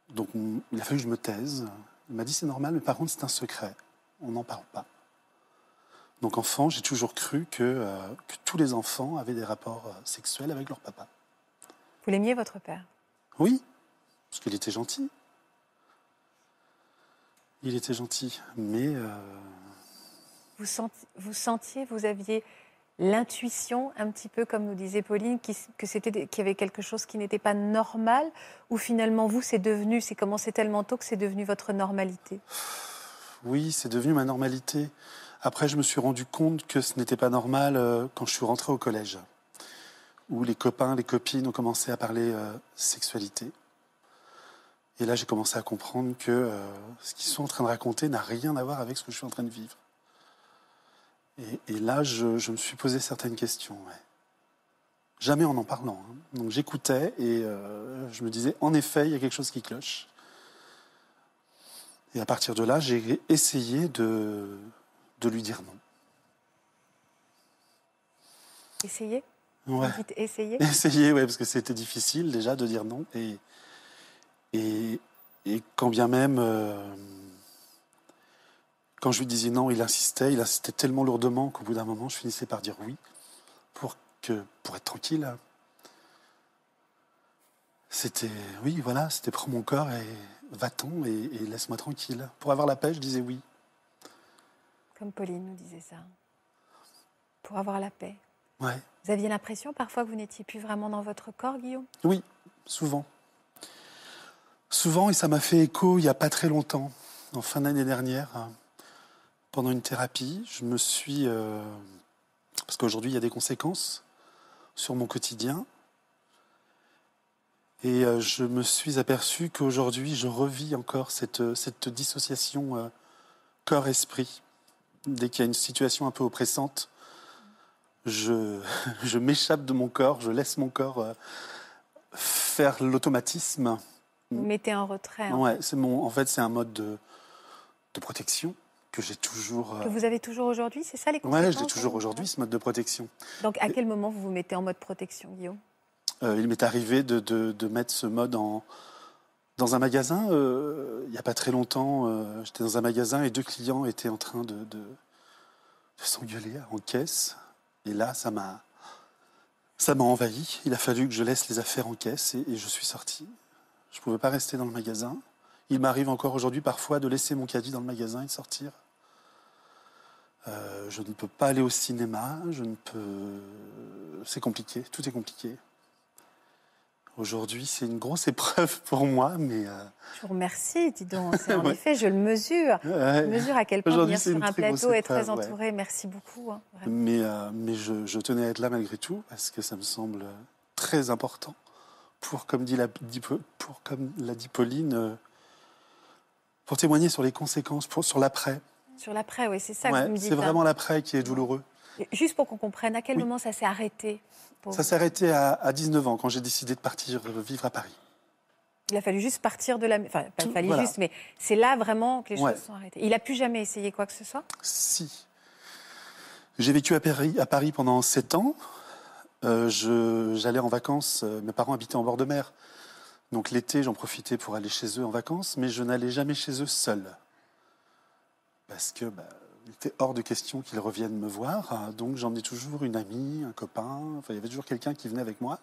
donc, on- il a fallu que je me taise. Il m'a dit c'est normal, mais par contre, c'est un secret. On n'en parle pas. Donc, enfant, j'ai toujours cru que, euh, que tous les enfants avaient des rapports euh, sexuels avec leur papa. Vous l'aimiez, votre père? Oui, parce qu'il était gentil. Il était gentil, mais euh, vous, senti- vous sentiez, vous aviez l'intuition, un petit peu comme nous disait Pauline, que c'était qu'il y avait quelque chose qui n'était pas normal, ou finalement vous, c'est devenu, c'est commencé tellement tôt que c'est devenu votre normalité? Oui, c'est devenu ma normalité. Après, je me suis rendu compte que ce n'était pas normal euh, quand je suis rentré au collège, où les copains, les copines ont commencé à parler euh, sexualité. Et là, j'ai commencé à comprendre que euh, ce qu'ils sont en train de raconter n'a rien à voir avec ce que je suis en train de vivre. Et, et là, je, je me suis posé certaines questions. ouais. Jamais en en parlant. hein. Donc j'écoutais et euh, je me disais, en effet, il y a quelque chose qui cloche. Et à partir de là, j'ai essayé de, de lui dire non. Essayez Ouais. Essayez Essayer, ouais, parce que c'était difficile déjà de dire non. Et, et, et quand bien même, euh, quand je lui disais non, il insistait, il insistait tellement lourdement qu'au bout d'un moment, je finissais par dire oui, pour, que, pour être tranquille. C'était, oui, voilà, c'était prends mon corps et va-t'en et, et laisse-moi tranquille. Pour avoir la paix, je disais oui. Comme Pauline nous disait ça. Pour avoir la paix. Ouais. Vous aviez l'impression parfois que vous n'étiez plus vraiment dans votre corps, Guillaume? Oui, souvent. Souvent, et ça m'a fait écho il n'y a pas très longtemps, en fin d'année dernière, pendant une thérapie, je me suis... euh, parce qu'aujourd'hui, il y a des conséquences sur mon quotidien. Et euh, je me suis aperçu qu'aujourd'hui, je revis encore cette, cette dissociation euh, corps-esprit. Dès qu'il y a une situation un peu oppressante, je, je m'échappe de mon corps, je laisse mon corps euh, faire l'automatisme. Vous mettez en retrait. hein, Ouais, c'est mon, en fait, c'est un mode de, de protection que j'ai toujours. euh, Que vous avez toujours aujourd'hui, c'est ça les conséquences je l'ai toujours hein aujourd'hui, ce mode de protection. Donc à quel moment vous vous mettez en mode protection, Guillaume? Euh, il m'est arrivé de, de- de mettre ce mode en, dans un magasin. euh, il n'y a pas très longtemps, euh, j'étais dans un magasin et deux clients étaient en train de s'engueuler en caisse. Et là, ça m'a, ça m'a envahi. Il a fallu que je laisse les affaires en caisse et, et je suis sorti. Je ne pouvais pas rester dans le magasin. Il m'arrive encore aujourd'hui parfois de laisser mon caddie dans le magasin et de sortir. Euh, je ne peux pas aller au cinéma, je ne peux. C'est compliqué, tout est compliqué. Aujourd'hui, c'est une grosse épreuve pour moi, mais. euh, Je vous remercie, dis donc. En Ouais. effet, je le mesure. Je mesure à quel point venir sur un plateau est très ouais. entouré. Merci beaucoup. hein. Mais, euh, mais je, je tenais à être là malgré tout, parce que ça me semble très important pour, comme, dit la, dit- pour, comme l'a dit Pauline, pour témoigner sur les conséquences, pour, sur l'après. Sur l'après, oui, c'est ça que vous me dites. c'est hein. vraiment l'après qui est douloureux. Juste pour qu'on comprenne, à quel Oui. moment ça s'est arrêté pour Ça s'est arrêté à, à 19 ans, quand j'ai décidé de partir euh, vivre à Paris. Il a fallu juste partir de la... Enfin, pas Tout- fallu voilà. juste, mais c'est là vraiment que les Ouais. choses sont arrêtées. Il a plus jamais essayé quoi que ce soit? Si. J'ai vécu à Paris, à Paris pendant 7 ans. Euh, J'allais en vacances, euh, mes parents habitaient en bord de mer. Donc l'été, j'en profitais pour aller chez eux en vacances, mais je n'allais jamais chez eux seul. Parce que bah, il était hors de question qu'ils reviennent me voir. Donc j'en ai toujours une amie, un copain. Enfin, il y avait toujours quelqu'un qui venait avec moi,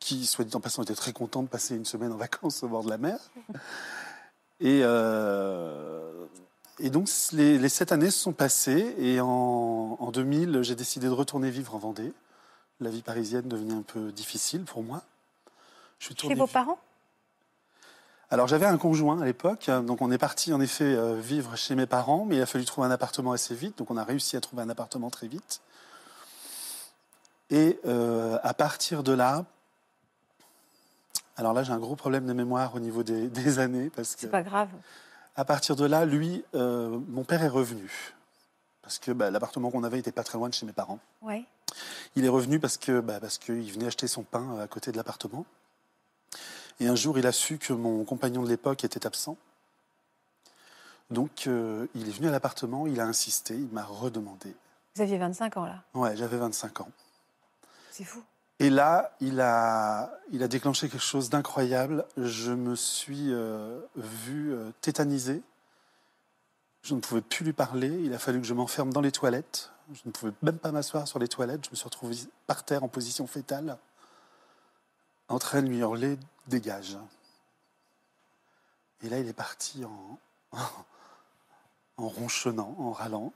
qui, soit dit en passant, était très content de passer une semaine en vacances au bord de la mer. Et, euh, et donc les, les sept années se sont passées et en, en 2000, j'ai décidé de retourner vivre en Vendée. La vie parisienne devenait un peu difficile pour moi. Je suis Chez vos parents? Alors j'avais un conjoint à l'époque, donc on est parti en effet euh, vivre chez mes parents, mais il a fallu trouver un appartement assez vite, donc on a réussi à trouver un appartement très vite. Et euh, à partir de là, alors là j'ai un gros problème de mémoire au niveau des, des années, parce que C'est pas grave. à partir de là, lui, euh, mon père est revenu, parce que bah, l'appartement qu'on avait était pas très loin de chez mes parents. Ouais. Il est revenu parce que bah, parce qu'il venait acheter son pain à côté de l'appartement. Et un jour, il a su que mon compagnon de l'époque était absent. Donc, euh, il est venu à l'appartement, il a insisté, il m'a redemandé. Vous aviez 25 ans là. Ouais, j'avais 25 ans. C'est fou. Et là, il a, il a déclenché quelque chose d'incroyable. Je me suis euh, vu euh, tétanisé. Je ne pouvais plus lui parler. Il a fallu que je m'enferme dans les toilettes. Je ne pouvais même pas m'asseoir sur les toilettes. Je me suis retrouvé par terre en position fétale, en train de lui hurler Dégage. Et là, il est parti en, en ronchonnant, en râlant.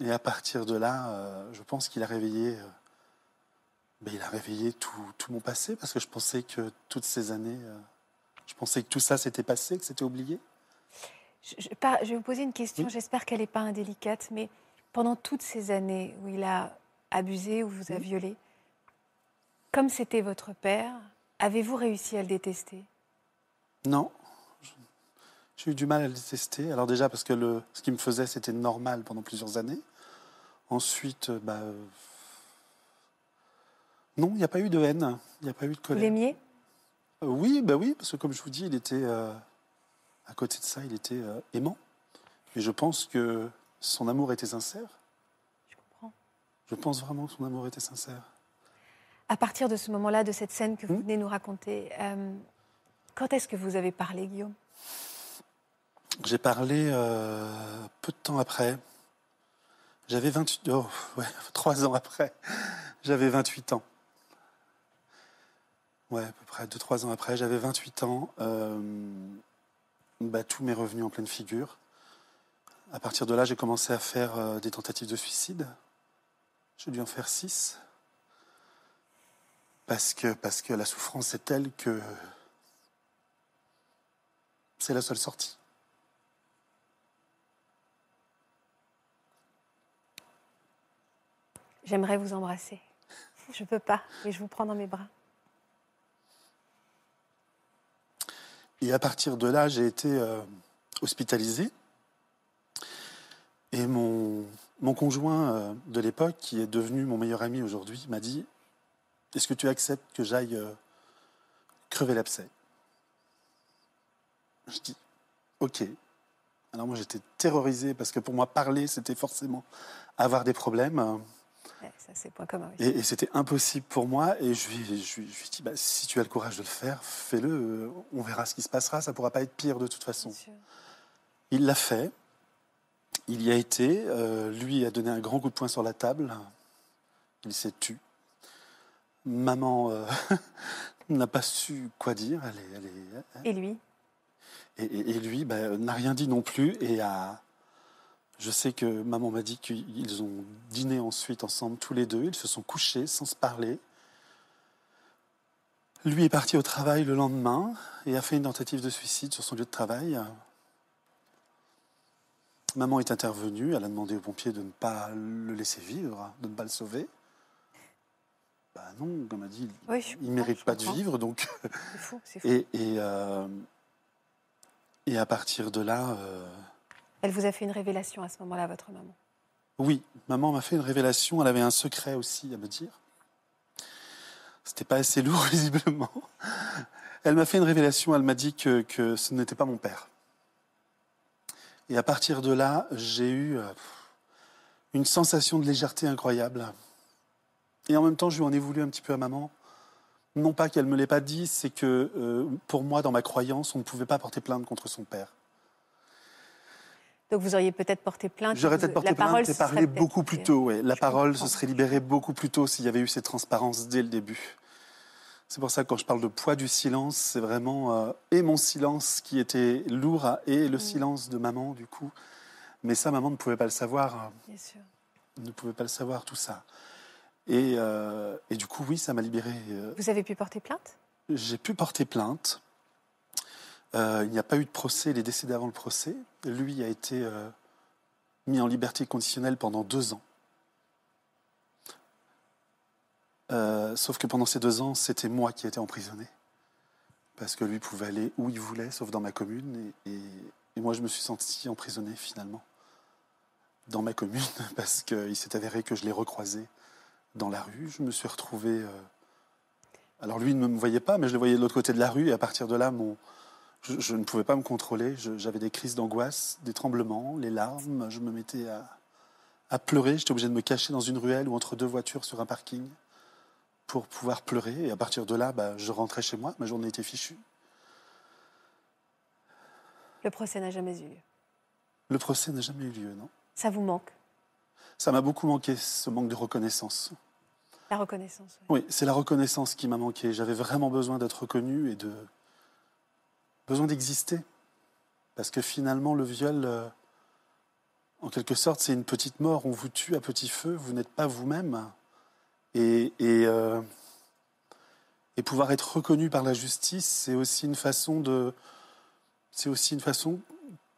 Et à partir de là, euh, je pense qu'il a réveillé. euh, ben, il a réveillé tout, tout mon passé parce que je pensais que toutes ces années, euh, je pensais que tout ça s'était passé, que c'était oublié. Je, je- par- je vais vous poser une question, Oui. j'espère qu'elle n'est pas indélicate, mais pendant toutes ces années où il a abusé, où vous a Oui. violé, comme c'était votre père, avez-vous réussi à le détester? Non, j'ai eu du mal à le détester. Alors déjà parce que le, ce qu'il me faisait, c'était normal pendant plusieurs années. Ensuite, euh, bah, euh, non, il n'y a pas eu de haine, il n'y a pas eu de Vous colère. l'aimiez? Euh, oui, bah oui, parce que comme je vous dis, il était euh, à côté de ça, il était aimant. Et je pense que son amour était sincère. Je comprends. Je pense vraiment que son amour était sincère. À partir de ce moment-là, de cette scène que vous Hmm? venez nous raconter, euh, quand est-ce que vous avez parlé, Guillaume? J'ai parlé euh, peu de temps après. J'avais 28 oh, ouais, trois ans après. J'avais 28 ans. Ouais, à peu près deux, trois ans après, j'avais 28 ans. Euh, bah, tout m'est revenu en pleine figure. À partir de là, j'ai commencé à faire des tentatives de suicide. J'ai dû en faire six. Parce que, parce que la souffrance est telle que c'est la seule sortie. J'aimerais vous embrasser. Je peux pas, mais je vous prends dans mes bras. Et à partir de là, j'ai été euh, hospitalisé. Et mon, mon conjoint euh, de l'époque, qui est devenu mon meilleur ami aujourd'hui, m'a dit Est-ce que tu acceptes que j'aille euh, crever l'abcès? Je dis Ok. Alors moi, j'étais terrorisé parce que pour moi, parler, c'était forcément avoir des problèmes. Ouais, ça, c'est point commun. oui. Et, et c'était impossible pour moi. Et je lui, je je lui dit, bah, si tu as le courage de le faire, fais-le. euh, On verra ce qui se passera. Ça pourra pas être pire de toute façon. Il l'a fait. Il y a été. euh, lui a donné un grand coup de poing sur la table. Il s'est tu. Maman euh, n'a pas su quoi dire. Elle est, elle est- Et lui et, et- et lui bah, n'a rien dit non plus. Et a, je sais que maman m'a dit qu'ils ont dîné ensuite ensemble tous les deux. Ils se sont couchés sans se parler. Lui est parti au travail le lendemain et a fait une tentative de suicide sur son lieu de travail. Maman est intervenue, elle a demandé aux pompiers de ne pas le laisser vivre, de ne pas le sauver. Bah non, comme a dit, Oui, il ne mérite pas de vivre, donc C'est fou, c'est fou. Et, et, euh, et à partir de là, euh, Elle vous a fait une révélation à ce moment-là, votre maman. oui, maman m'a fait une révélation. Elle avait un secret aussi à me dire. C'était pas assez lourd, visiblement. Elle m'a fait une révélation. Elle m'a dit que, que ce n'était pas mon père. Et à partir de là, j'ai eu euh, une sensation de légèreté incroyable. Et en même temps, je lui en ai voulu un petit peu à maman. Non pas qu'elle me l'ait pas dit, c'est que euh, pour moi, dans ma croyance, on ne pouvait pas porter plainte contre son père. Donc vous auriez peut-être porté plainte. J'aurais peut-être porté la parole plainte et parlé beaucoup plus tôt. ouais. La Je parole comprends. se serait libérée beaucoup plus tôt s'il y avait eu cette transparence dès le début. C'est pour ça que quand je parle de poids du silence, c'est vraiment euh, et mon silence qui était lourd et Mm. le silence de maman du coup. Mais ça, maman ne pouvait pas le savoir. euh, Bien sûr. ne pouvait pas le savoir tout ça. Et, euh, et du coup, oui, ça m'a libéré. euh, Vous avez pu porter plainte? J'ai pu porter plainte. Euh, il n'y a pas eu de procès, il est décédé avant le procès. Lui a été mis en liberté conditionnelle pendant deux ans. Euh, sauf que pendant ces deux ans, c'était moi qui étais emprisonné. Parce que lui pouvait aller où il voulait, sauf dans ma commune. Et, et- et moi, je me suis senti emprisonné finalement dans ma commune, parce qu'il s'est avéré que je l'ai recroisé dans la rue. Je me suis retrouvé... euh, alors lui il ne me voyait pas, mais je le voyais de l'autre côté de la rue. Et à partir de là, mon, je, je ne pouvais pas me contrôler. J'avais des crises d'angoisse, des tremblements, les larmes. Je me mettais à, à pleurer. J'étais obligé de me cacher dans une ruelle ou entre deux voitures sur un parking pour pouvoir pleurer. Et à partir de là, bah, je rentrais chez moi. Ma journée était fichue. Le procès n'a jamais eu lieu. Le procès n'a jamais eu lieu, non Ça vous manque? Ça m'a beaucoup manqué, ce manque de reconnaissance. La reconnaissance. oui. Oui, c'est la reconnaissance qui m'a manqué. J'avais vraiment besoin d'être reconnu et de besoin d'exister. Parce que finalement, le viol, euh, en quelque sorte, c'est une petite mort. On vous tue à petit feu, vous n'êtes pas vous-même. Et, et, euh, et pouvoir être reconnu par la justice, c'est aussi une façon de, c'est aussi une façon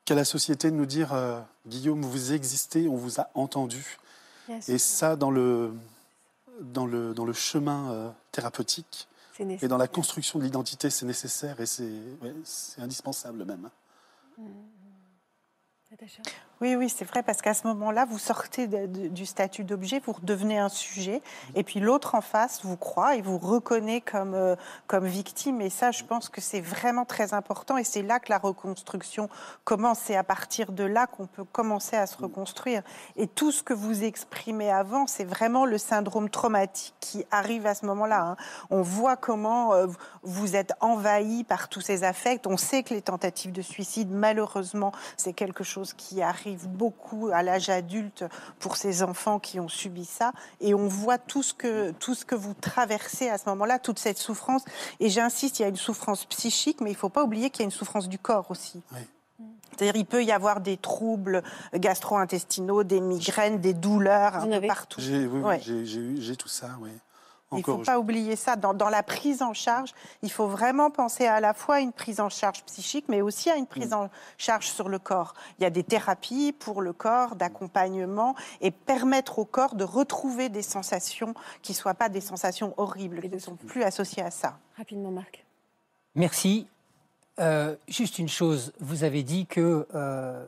qu'a la société de nous dire euh, Guillaume, vous existez, on vous a entendu. Bien sûr. Et ça, dans le, dans le, dans le chemin euh, thérapeutique et dans la construction de l'identité, c'est nécessaire et c'est ouais, c'est indispensable même. Natacha Oui, oui, c'est vrai, parce qu'à ce moment-là, vous sortez de- de- du statut d'objet, vous redevenez un sujet, et puis l'autre en face vous croit et vous reconnaît comme, euh, comme victime. Et ça, je pense que c'est vraiment très important, et c'est là que la reconstruction commence. C'est à partir de là qu'on peut commencer à se reconstruire. Et tout ce que vous exprimez avant, c'est vraiment le syndrome traumatique qui arrive à ce moment-là. hein. On voit comment euh, vous êtes envahi par tous ces affects. On sait que les tentatives de suicide, malheureusement, c'est quelque chose qui arrive beaucoup à l'âge adulte pour ces enfants qui ont subi ça. Et on voit tout ce que, tout ce que vous traversez à ce moment-là, toute cette souffrance. Et j'insiste, il y a une souffrance psychique, mais il ne faut pas oublier qu'il y a une souffrance du corps aussi. Oui. C'est-à-dire, il peut y avoir des troubles gastro-intestinaux, des migraines, des douleurs un peu partout. J'ai oui, Ouais. tout ça, oui. Il ne faut pas oublier ça. Dans, dans la prise en charge, il faut vraiment penser à la fois à une prise en charge psychique, mais aussi à une prise Mm. en charge sur le corps. Il y a des thérapies pour le corps, d'accompagnement, et permettre au corps de retrouver des sensations qui ne soient pas des sensations horribles, qui ne sont plus associées à ça. Rapidement, Marc. Merci. Euh, juste une chose, vous avez dit que euh,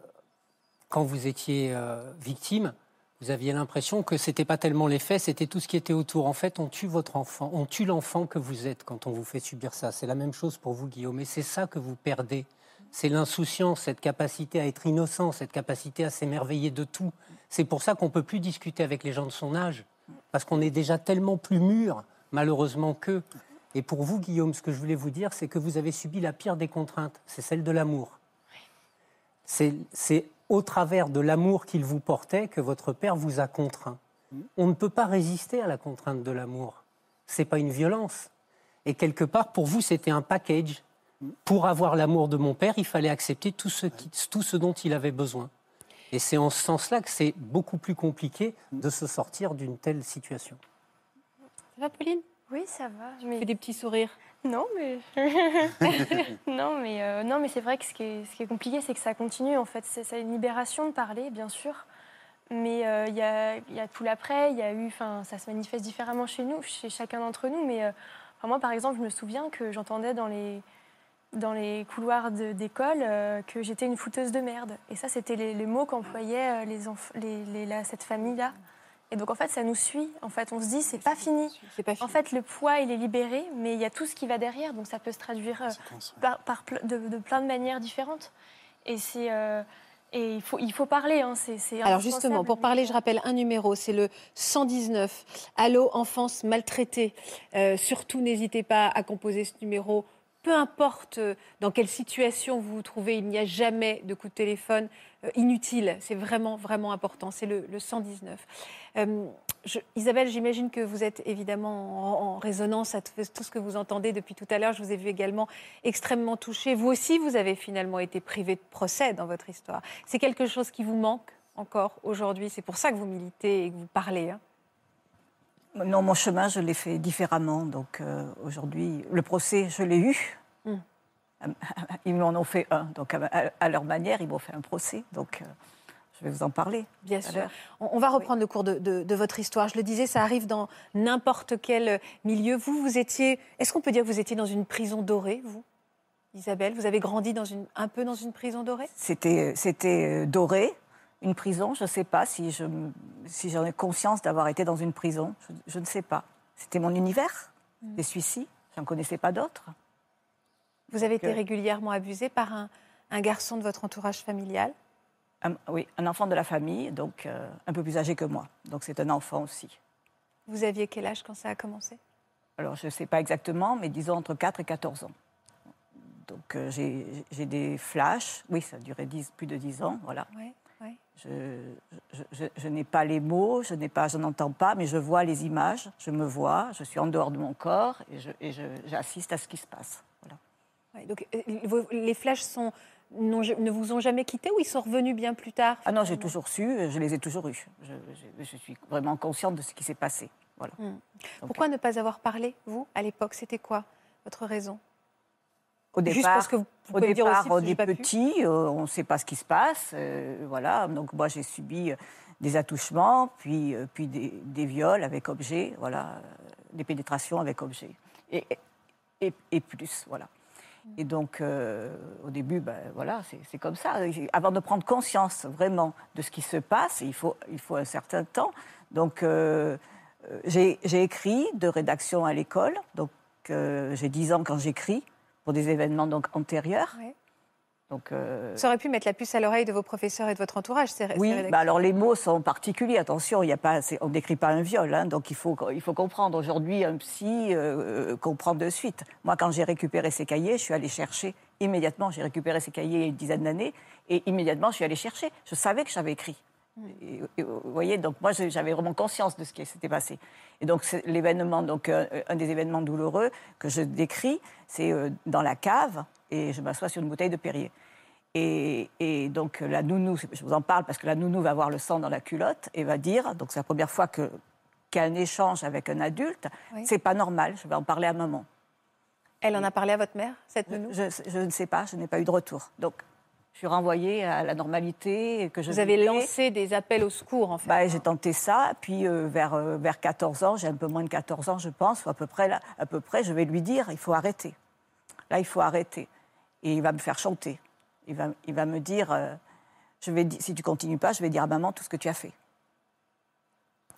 quand vous étiez euh, victime, vous aviez l'impression que c'était pas tellement les faits, c'était tout ce qui était autour. En fait, on tue votre enfant, on tue l'enfant que vous êtes quand on vous fait subir ça. C'est la même chose pour vous, Guillaume. Et c'est ça que vous perdez. C'est l'insouciance, cette capacité à être innocent, cette capacité à s'émerveiller de tout. C'est pour ça qu'on peut plus discuter avec les gens de son âge, parce qu'on est déjà tellement plus mûr, malheureusement, qu'eux. Et pour vous, Guillaume, ce que je voulais vous dire, c'est que vous avez subi la pire des contraintes, c'est celle de l'amour. C'est c'est au travers de l'amour qu'il vous portait que votre père vous a contraint. On ne peut pas résister à la contrainte de l'amour. C'est pas une violence. Et quelque part, pour vous, c'était un package. Pour avoir l'amour de mon père, il fallait accepter tout ce, qui- tout ce dont il avait besoin. Et c'est en ce sens-là que c'est beaucoup plus compliqué de se sortir d'une telle situation. Ça va, Pauline? Oui, ça va. Tu Mais... fais des petits sourires. Non, mais non, mais euh, non, mais c'est vrai que ce qui est, ce qui est compliqué, c'est que ça continue. En fait, c'est une libération de parler, bien sûr, mais euh, il y, a, y a tout l'après. Il y a eu, enfin, ça se manifeste différemment chez nous, chez chacun d'entre nous. Mais euh, enfin, moi, par exemple, je me souviens que j'entendais dans les dans les couloirs d'école que j'étais une fouteuse de merde. Et ça, c'était les, les mots qu'employaient les les, cette famille-là. Et donc, en fait, ça nous suit. En fait, on se dit, c'est pas fini. C'est pas fini. En fait, le poids, il est libéré, mais il y a tout ce qui va derrière, donc ça peut se traduire euh, par, de, de plein de manières différentes. Et c'est euh, et il faut il faut parler. Hein, c'est, Alors justement, pour parler, je rappelle un numéro, c'est le 119. Allô, enfance maltraitée. Euh, surtout, n'hésitez pas à composer ce numéro. Peu importe euh, dans quelle situation vous vous trouvez, il n'y a jamais de coup de téléphone euh, inutile. C'est vraiment, vraiment important. C'est le, le 119. Euh, Isabelle, j'imagine que vous êtes évidemment en, résonance à tout, ce que vous entendez depuis tout à l'heure. Je vous ai vu également extrêmement touchée. Vous aussi, vous avez finalement été privé de procès dans votre histoire. C'est quelque chose qui vous manque encore aujourd'hui. C'est pour ça que vous militez et que vous parlez. hein. Non, mon chemin, je l'ai fait différemment. Donc euh, aujourd'hui, le procès, je l'ai eu. Mm. Ils m'en ont fait un. Donc à, leur manière, ils m'ont fait un procès. Donc euh, je vais vous en parler. Bien sûr. On, on va reprendre le cours de, de- de votre histoire. Je le disais, ça arrive dans n'importe quel milieu. Vous, vous étiez. Est-ce qu'on peut dire que vous étiez dans une prison dorée, vous, Isabelle? Vous avez grandi dans une, un peu dans une prison dorée? C'était, c'était euh, doré, une prison. Je ne sais pas si, j'en ai conscience d'avoir été dans une prison. Je, je ne sais pas. C'était mon univers. Mm. Je suis ici. Je n'en connaissais pas d'autres. Vous avez été Que- régulièrement abusée par un, un garçon de votre entourage familial? Un, oui, un enfant de la famille, donc euh, un peu plus âgé que moi. Donc c'est un enfant aussi. Vous aviez quel âge quand ça a commencé? Alors, je ne sais pas exactement, mais disons entre 4 et 14 ans. Donc, euh, j'ai des flashs. Oui, ça a duré 10 plus de 10 ans, voilà. Je, je- je- je n'ai pas les mots, je n'ai pas, je n'entends pas, mais je vois les images, je me vois, je suis en dehors de mon corps et j'assiste à ce qui se passe. Voilà. Ouais, donc, euh, les flashs sont, ne vous ont jamais quitté ou ils sont revenus bien plus tard Ah non, j'ai toujours su, je les ai toujours eus. Je, suis vraiment consciente de ce qui s'est passé. Voilà. Hmm. Donc, Pourquoi ne pas avoir parlé, vous, à l'époque? C'était quoi votre raison? Au Juste parce que vous, Au pouvez me dire départ, aussi, parce on est petit, euh, on ne sait pas ce qui se passe. euh, voilà. Donc moi, j'ai subi euh, des attouchements, puis, euh, puis des, des viols avec objet, voilà, euh, des pénétrations avec objet. Et, et, et plus, voilà. Et donc, euh, au début, ben, voilà, c'est comme ça. Avant de prendre conscience vraiment de ce qui se passe, il faut, il faut un certain temps. Donc, euh, euh, j'ai j'ai écrit de rédaction à l'école. Donc, euh, j'ai 10 ans quand j'écris pour des événements donc antérieurs. Donc, euh, Ça aurait pu mettre la puce à l'oreille de vos professeurs et de votre entourage, ces, oui, bah alors les mots sont particuliers. Attention, il y a pas, on n'écrit pas un viol, hein, donc il faut, il faut comprendre. Aujourd'hui, un psy euh, comprend de suite. Moi, quand j'ai récupéré ces cahiers, je suis allée chercher immédiatement. J'ai récupéré ces cahiers il y a une dizaine d'années et immédiatement, je suis allée chercher. Je savais que j'avais écrit. Et- et vous voyez, donc moi, j'avais vraiment conscience de ce qui s'était passé. Et donc, l'événement, donc euh, un des événements douloureux que je décris, c'est euh, dans la cave et je m'assois sur une bouteille de Perrier. Et, et donc la nounou, je vous en parle parce que la nounou va voir le sang dans la culotte et va dire, donc c'est la première fois que qu'il y a un échange avec un adulte, Oui. c'est pas normal, je vais en parler à maman. Elle en a parlé à votre mère, cette nounou? Je, je ne sais pas, je n'ai pas eu de retour. Donc je suis renvoyée à la normalité que je Vous avez vivais. lancé des appels au secours, en fait. Bah, j'ai tenté ça, puis euh, vers, euh, vers 14 ans, j'ai un peu moins de 14 ans, je pense, ou à peu près, là, à peu près, je vais lui dire, il faut arrêter. Là, il faut arrêter. Et il va me faire chanter. Il va, il va me dire, euh, je vais, si tu continues pas, je vais dire à maman tout ce que tu as fait.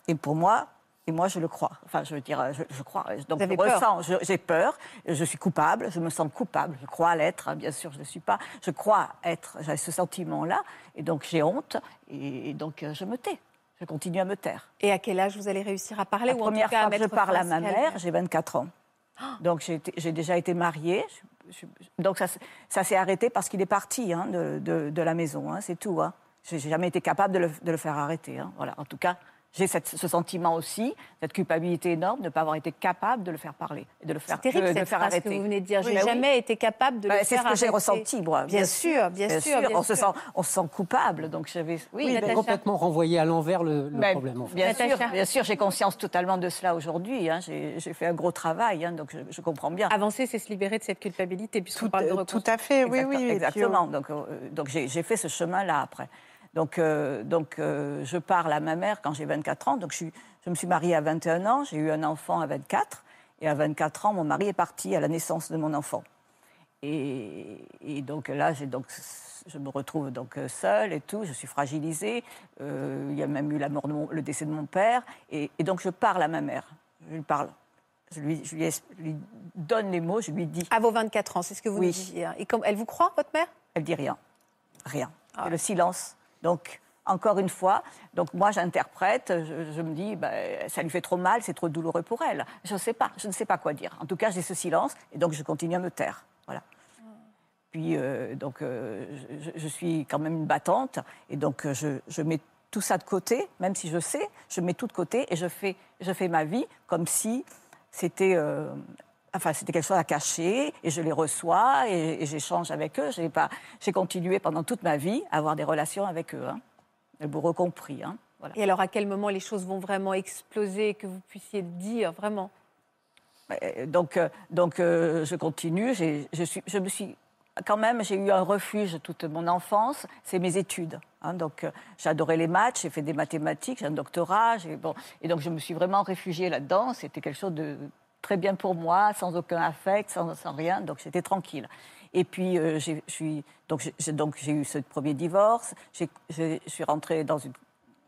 Et pour moi, et moi, je le crois. Enfin, je veux dire, euh, je, je crois. Donc, Vous avez je ressens, j'ai peur, je suis coupable, je me sens coupable, je crois l'être, hein, bien sûr, je ne le suis pas. Je crois être, j'ai ce sentiment-là, et donc j'ai honte, et, et donc euh, je me tais. Je continue à me taire. Et à quel âge vous allez réussir à parler La ou en première tout cas à fois que je parle à ma mère, j'ai 24 ans. Donc j'ai déjà été mariée. Je- je- donc ça, s'est arrêté parce qu'il est parti hein, de, de- de la maison, hein, c'est tout. Hein. J'ai j'ai jamais été capable de le, de le faire arrêter. Voilà. En tout cas, j'ai ce sentiment aussi, cette culpabilité énorme de ne pas avoir été capable de le faire parler, et de le faire, C'est terrible de, de cette faire phrase arrêter. que vous venez de dire. Je Oui, n'ai bah oui. jamais été capable de Bah, le c'est faire ce que j'ai arrêter. ressenti, moi. Bien sûr, bien sûr, bien on, Se sûr. sent, on se sent, on se sent coupable, donc j'avais. Oui, complètement renvoyé à l'envers le, le Mais problème. En fait. bien sûr, bien sûr, j'ai conscience totalement de cela aujourd'hui. hein. J'ai j'ai fait un gros travail, hein, donc je, je comprends bien. Avancer, c'est se libérer de cette culpabilité, puisqu'on Tout, parle de euh, tout à fait, oui, oui. puis, Exactement. Donc, euh, donc j'ai j'ai fait ce chemin-là après. Donc, euh, donc euh, je parle à ma mère quand j'ai 24 ans. Donc, je, suis- je me suis mariée à 21 ans, j'ai eu un enfant à 24. Et à 24 ans, mon mari est parti à la naissance de mon enfant. Et, et donc là, donc, je me retrouve donc euh, seule et tout. Je suis fragilisée. Euh, il y a même eu la mort de mon- le décès de mon père. Et, et donc, je parle à ma mère. Je lui parle. Je lui, je lui es- je lui donne les mots, je lui dis. À vos 24 ans, c'est ce que vous Oui. disiez. hein. Et comme, elle vous croit, votre mère? Elle dit rien. Rien. Ah. Le silence. Donc, encore une fois, donc moi j'interprète, je, me dis, ben, ça lui fait trop mal, c'est trop douloureux pour elle. Je ne sais pas, je ne sais pas quoi dire. En tout cas, j'ai ce silence et donc je continue à me taire. Voilà. Puis, euh, donc, euh, je, suis quand même une battante et donc euh, je, mets tout ça de côté, même si je sais, je mets tout de côté et je fais, je fais ma vie comme si c'était enfin, c'était quelque chose à cacher et je les reçois et, et j'échange avec eux. J'ai pas, j'ai continué pendant toute ma vie à avoir des relations avec eux. Hein. Le bourreau compris. Hein. Voilà. Et alors, à quel moment les choses vont vraiment exploser, que vous puissiez dire vraiment? Euh, Donc, euh, donc euh, je continue. J'ai- Je, suis, je me suis quand même, j'ai eu un refuge toute mon enfance, c'est mes études. hein. donc, euh, j'adorais les maths, j'ai fait des mathématiques, j'ai un doctorat, j'ai- bon, et donc je me suis vraiment réfugiée là-dedans. C'était quelque chose de très bien pour moi, sans aucun affect, sans, sans rien, donc j'étais tranquille. Et puis, euh, j'ai- eu ce premier divorce, je suis rentrée dans une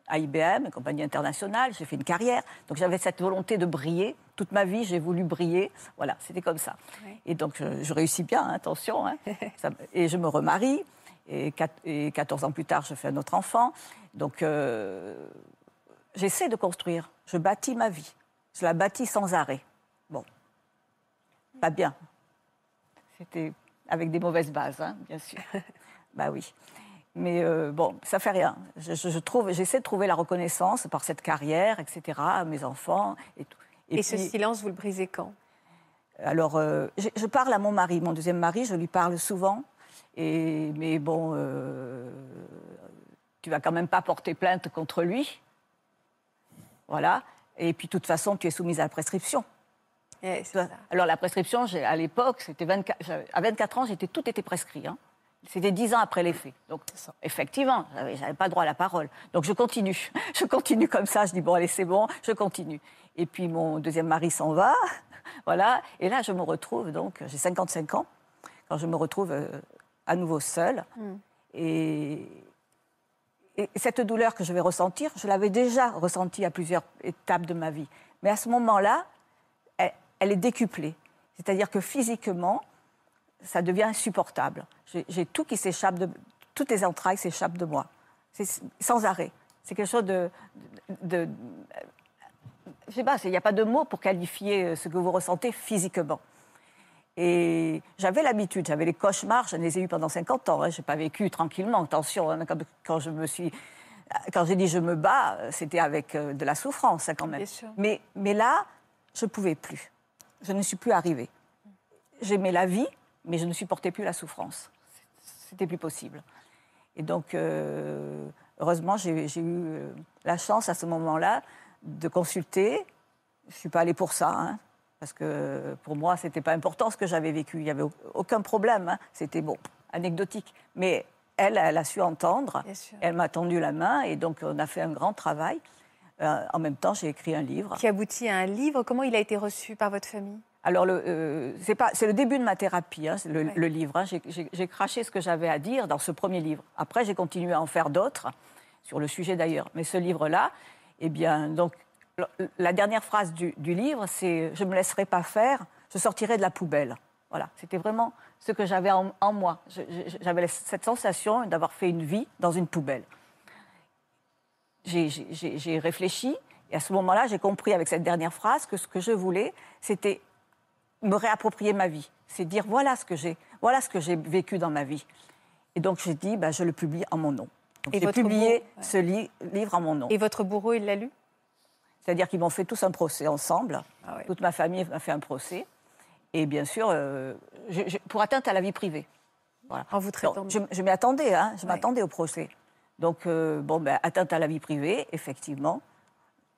à IBM, une compagnie internationale, j'ai fait une carrière. Donc j'avais cette volonté de briller. Toute ma vie, j'ai voulu briller. Voilà, c'était comme ça. Et donc je, je réussis bien, hein, attention. hein. Ça- et je me remarie. Et 14 ans plus tard, je fais un autre enfant. Donc euh, j'essaie de construire. Je bâtis ma vie. Je la bâtis sans arrêt. Pas bien. C'était avec des mauvaises bases, hein, bien sûr. bah oui. Mais euh, bon, ça fait rien. Je, je- je trouve, j'essaie de trouver la reconnaissance par cette carrière, etc. à mes enfants et tout. Et, ce puis- silence, vous le brisez quand? Alors, euh, je, je parle à mon mari, mon deuxième mari, je lui parle souvent. Et, mais bon, euh, tu vas quand même pas porter plainte contre lui. Voilà. Et puis, de toute façon, tu es soumise à la prescription. Eh. Alors, la prescription, à l'époque, c'était 24, j'avais- à 24 ans, j'étais, tout était prescrit. hein. C'était 10 ans après les faits. Donc, effectivement, j'avais, pas droit à la parole. Donc, je continue. Je continue comme ça. Je dis, bon, allez, c'est bon, je continue. Et puis, mon deuxième mari s'en va. Voilà. Et là, je me retrouve, donc, j'ai 55 ans, quand je me retrouve euh, à nouveau seule. Et, et cette douleur que je vais ressentir, je l'avais déjà ressentie à plusieurs étapes de ma vie. Mais à ce moment-là, elle, est décuplée. C'est-à-dire que physiquement, ça devient insupportable. J'ai tout qui s'échappe de... Toutes les entrailles s'échappent de moi. C'est sans arrêt. C'est quelque chose de... de, de- je sais pas, il n'y a pas de mots pour qualifier euh, ce que vous ressentez physiquement. Et j'avais l'habitude, j'avais les cauchemars, je les ai eus pendant 50 ans. hein. Je n'ai pas vécu tranquillement, attention. hein, quand, quand je me suis, quand j'ai dit je me bats, c'était avec euh, de la souffrance hein, quand même. Mais, mais là, je ne pouvais plus. Je ne suis plus arrivée. J'aimais la vie, mais je ne supportais plus la souffrance. C'était plus possible. Et donc, euh, heureusement, j'ai eu euh, la chance à ce moment-là de consulter. Je ne suis pas allée pour ça, hein, parce que pour moi, ce n'était pas important ce que j'avais vécu. Il n'y avait au- aucun problème. hein. C'était bon, anecdotique. Mais elle, elle a su entendre. Elle m'a tendu la main et donc on a fait un grand travail. Euh, en même temps, j'ai écrit un livre. Qui aboutit à un livre. Comment il a été reçu par votre famille? Alors, euh, c'est le début de ma thérapie, hein, le, Ouais. le livre. hein. J'ai, craché ce que j'avais à dire dans ce premier livre. Après, j'ai continué à en faire d'autres, sur le sujet d'ailleurs. Mais ce livre-là, eh bien, donc, la dernière phrase du, du livre, c'est Je ne me laisserai pas faire, je sortirai de la poubelle. Voilà, c'était vraiment ce que j'avais en, en moi. J'avais cette sensation d'avoir fait une vie dans une poubelle j'ai- réfléchi et à ce moment-là, j'ai compris avec cette dernière phrase que ce que je voulais, c'était me réapproprier ma vie. C'est dire voilà ce que j'ai, voilà ce que j'ai vécu dans ma vie. Et donc j'ai dit, bah, je le publie en mon nom. Donc, Et j'ai publié ouais. ce li- livre en mon nom. Et votre bourreau, il l'a lu? C'est-à-dire qu'ils m'ont fait tous un procès ensemble. Ah ouais. Toute ma famille m'a fait un procès. Et bien sûr, euh, je- je- pour atteinte à la vie privée. Voilà. En vous traitant Donc, de- je je m'y attendais, hein, je Ouais. m'attendais au procès. Donc, euh, bon, ben, atteinte à la vie privée, effectivement.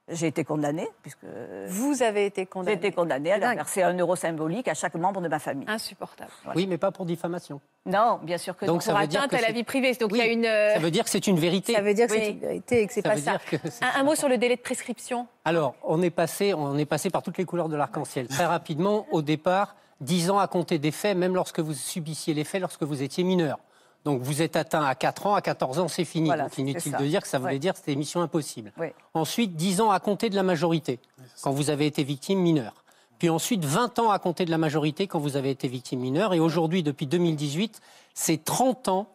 J'ai été condamnée, puisque Vous avez été j'ai condamné. été condamnée à C'est leur verser un euro symbolique à chaque membre de ma famille. Insupportable. Oui, mais pas pour diffamation. Non, bien sûr que Donc non. ça Pour veut dire atteinte que à la vie privée. Donc Oui, il y a une. euh, Ça veut dire que c'est une vérité. ça veut dire que c'est une vérité et que c'est Ça pas veut ça. dire que c'est- Un, un mot sur le délai de prescription. Alors, on est, passé, on est passé par toutes les couleurs de l'arc-en-ciel. Très rapidement, au départ, 10 ans à compter des faits, même lorsque vous subissiez les faits, lorsque vous étiez mineur. Donc, vous êtes atteint à 4 ans, à 14 ans, c'est fini. Voilà, Donc, c'est inutile ça. de dire que ça voulait Ouais. dire que c'était mission impossible. Ensuite, 10 ans à compter de la majorité, quand vous avez été victime mineure. Puis ensuite, 20 ans à compter de la majorité quand vous avez été victime mineure. Et aujourd'hui, depuis 2018, c'est 30 ans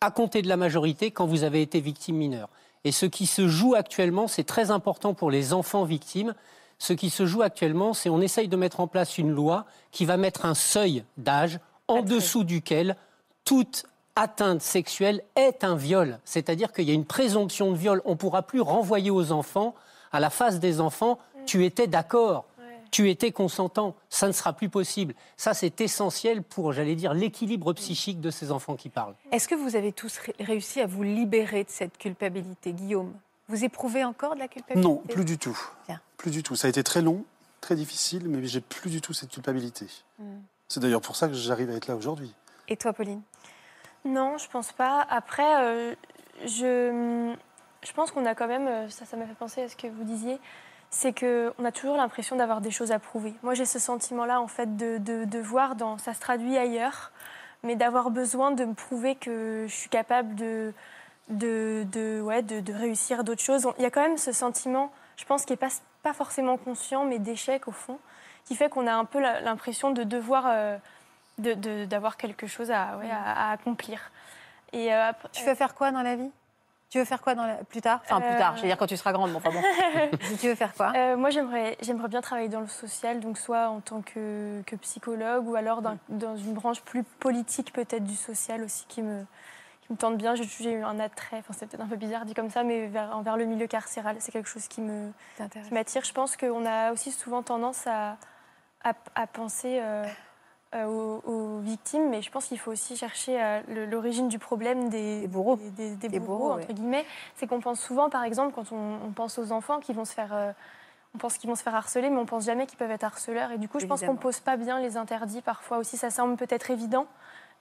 à compter de la majorité quand vous avez été victime mineure. Et ce qui se joue actuellement, c'est très important pour les enfants victimes. Ce qui se joue actuellement, c'est on essaye de mettre en place une loi qui va mettre un seuil d'âge en dessous duquel toute atteinte sexuelle est un viol. C'est-à-dire qu'il y a une présomption de viol. On ne pourra plus renvoyer aux enfants, à la face des enfants, tu étais d'accord, tu étais consentant. Ça ne sera plus possible. Ça, c'est essentiel pour, j'allais dire, l'équilibre psychique de ces enfants qui parlent. Est-ce que vous avez tous ré- réussi à vous libérer de cette culpabilité, Guillaume? Vous éprouvez encore de la culpabilité? Non, plus du tout. Bien. Plus du tout. Ça a été très long, très difficile, mais j'ai plus du tout cette culpabilité. C'est d'ailleurs pour ça que j'arrive à être là aujourd'hui. Et toi, Pauline? Non, je pense pas. Après, euh, je, pense qu'on a quand même, euh, ça, m'a fait penser à ce que vous disiez, c'est qu'on a toujours l'impression d'avoir des choses à prouver. Moi, j'ai ce sentiment-là, en fait, de, de, voir, dans, ça se traduit ailleurs, mais d'avoir besoin de me prouver que je suis capable de, réussir d'autres choses. Il y a quand même ce sentiment, je pense, qui n'est pas, forcément conscient, mais d'échec, au fond, qui fait qu'on a un peu l'impression de devoir... euh, d'avoir quelque chose à, ouais, à, à accomplir. Et euh, après- Tu veux faire quoi dans la vie? Tu veux faire quoi dans la... plus tard? Enfin, plus tard, je veux dire quand tu seras grande, mais enfin bon. tu veux faire quoi? Euh, moi, j'aimerais, j'aimerais bien travailler dans le social, donc soit en tant que, que psychologue ou alors dans, dans une branche plus politique peut-être du social aussi qui me, qui me tente bien. J'ai, eu un attrait, enfin c'est peut-être un peu bizarre dit comme ça, mais vers, envers le milieu carcéral, c'est quelque chose qui me, T'intéresse qui m'attire. Je pense qu'on a aussi souvent tendance à, à, à penser euh, aux, aux victimes, mais je pense qu'il faut aussi chercher euh, l'origine du problème des, Des bourreaux. des, des- des Des bourreaux, bourreaux, entre guillemets. C'est qu'on pense souvent, par exemple, quand on, on pense aux enfants qui vont se faire... euh, on pense qu'ils vont se faire harceler, mais on pense jamais qu'ils peuvent être harceleurs. Et du coup, je pense qu'on pose pas bien les interdits parfois aussi. Ça semble peut-être évident,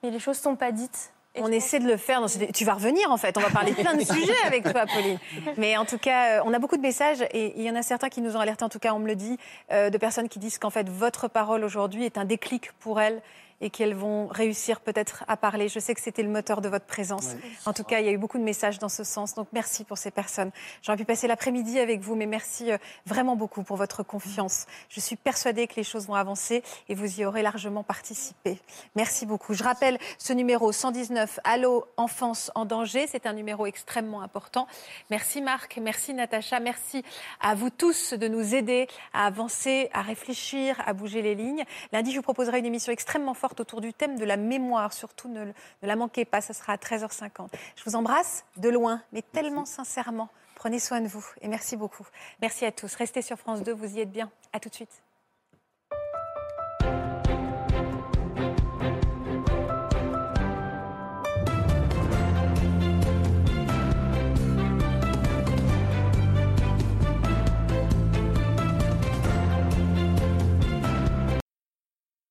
mais les choses sont pas dites. Et On essaie de le faire. dans cette- Tu vas revenir en fait. On va parler plein de sujets avec toi, Pauline. Mais en tout cas, euh, on a beaucoup de messages et il y en a certains qui nous ont alertés. En tout cas, on me le dit, euh, de personnes qui disent qu'en fait votre parole aujourd'hui est un déclic pour elles et qu'elles vont réussir peut-être à parler. Je sais que c'était le moteur de votre présence. En tout cas, il y a eu beaucoup de messages dans ce sens. Donc merci pour ces personnes. J'aurais pu passer l'après-midi avec vous, mais merci euh, vraiment beaucoup pour votre confiance. Je suis persuadée que les choses vont avancer et vous y aurez largement participé. Merci beaucoup. Je rappelle ce numéro 119, Allô Enfance en danger. C'est un numéro extrêmement important. Merci Marc, merci Natacha, merci à vous tous de nous aider à avancer, à réfléchir, à bouger les lignes. Lundi, je vous proposerai une émission extrêmement forte autour du thème de la mémoire. Surtout, ne, la manquez pas, ça sera à 13h50. Je vous embrasse de loin, mais tellement sincèrement. Prenez soin de vous et merci beaucoup. Merci à tous. Restez sur France 2, vous y êtes bien. À tout de suite.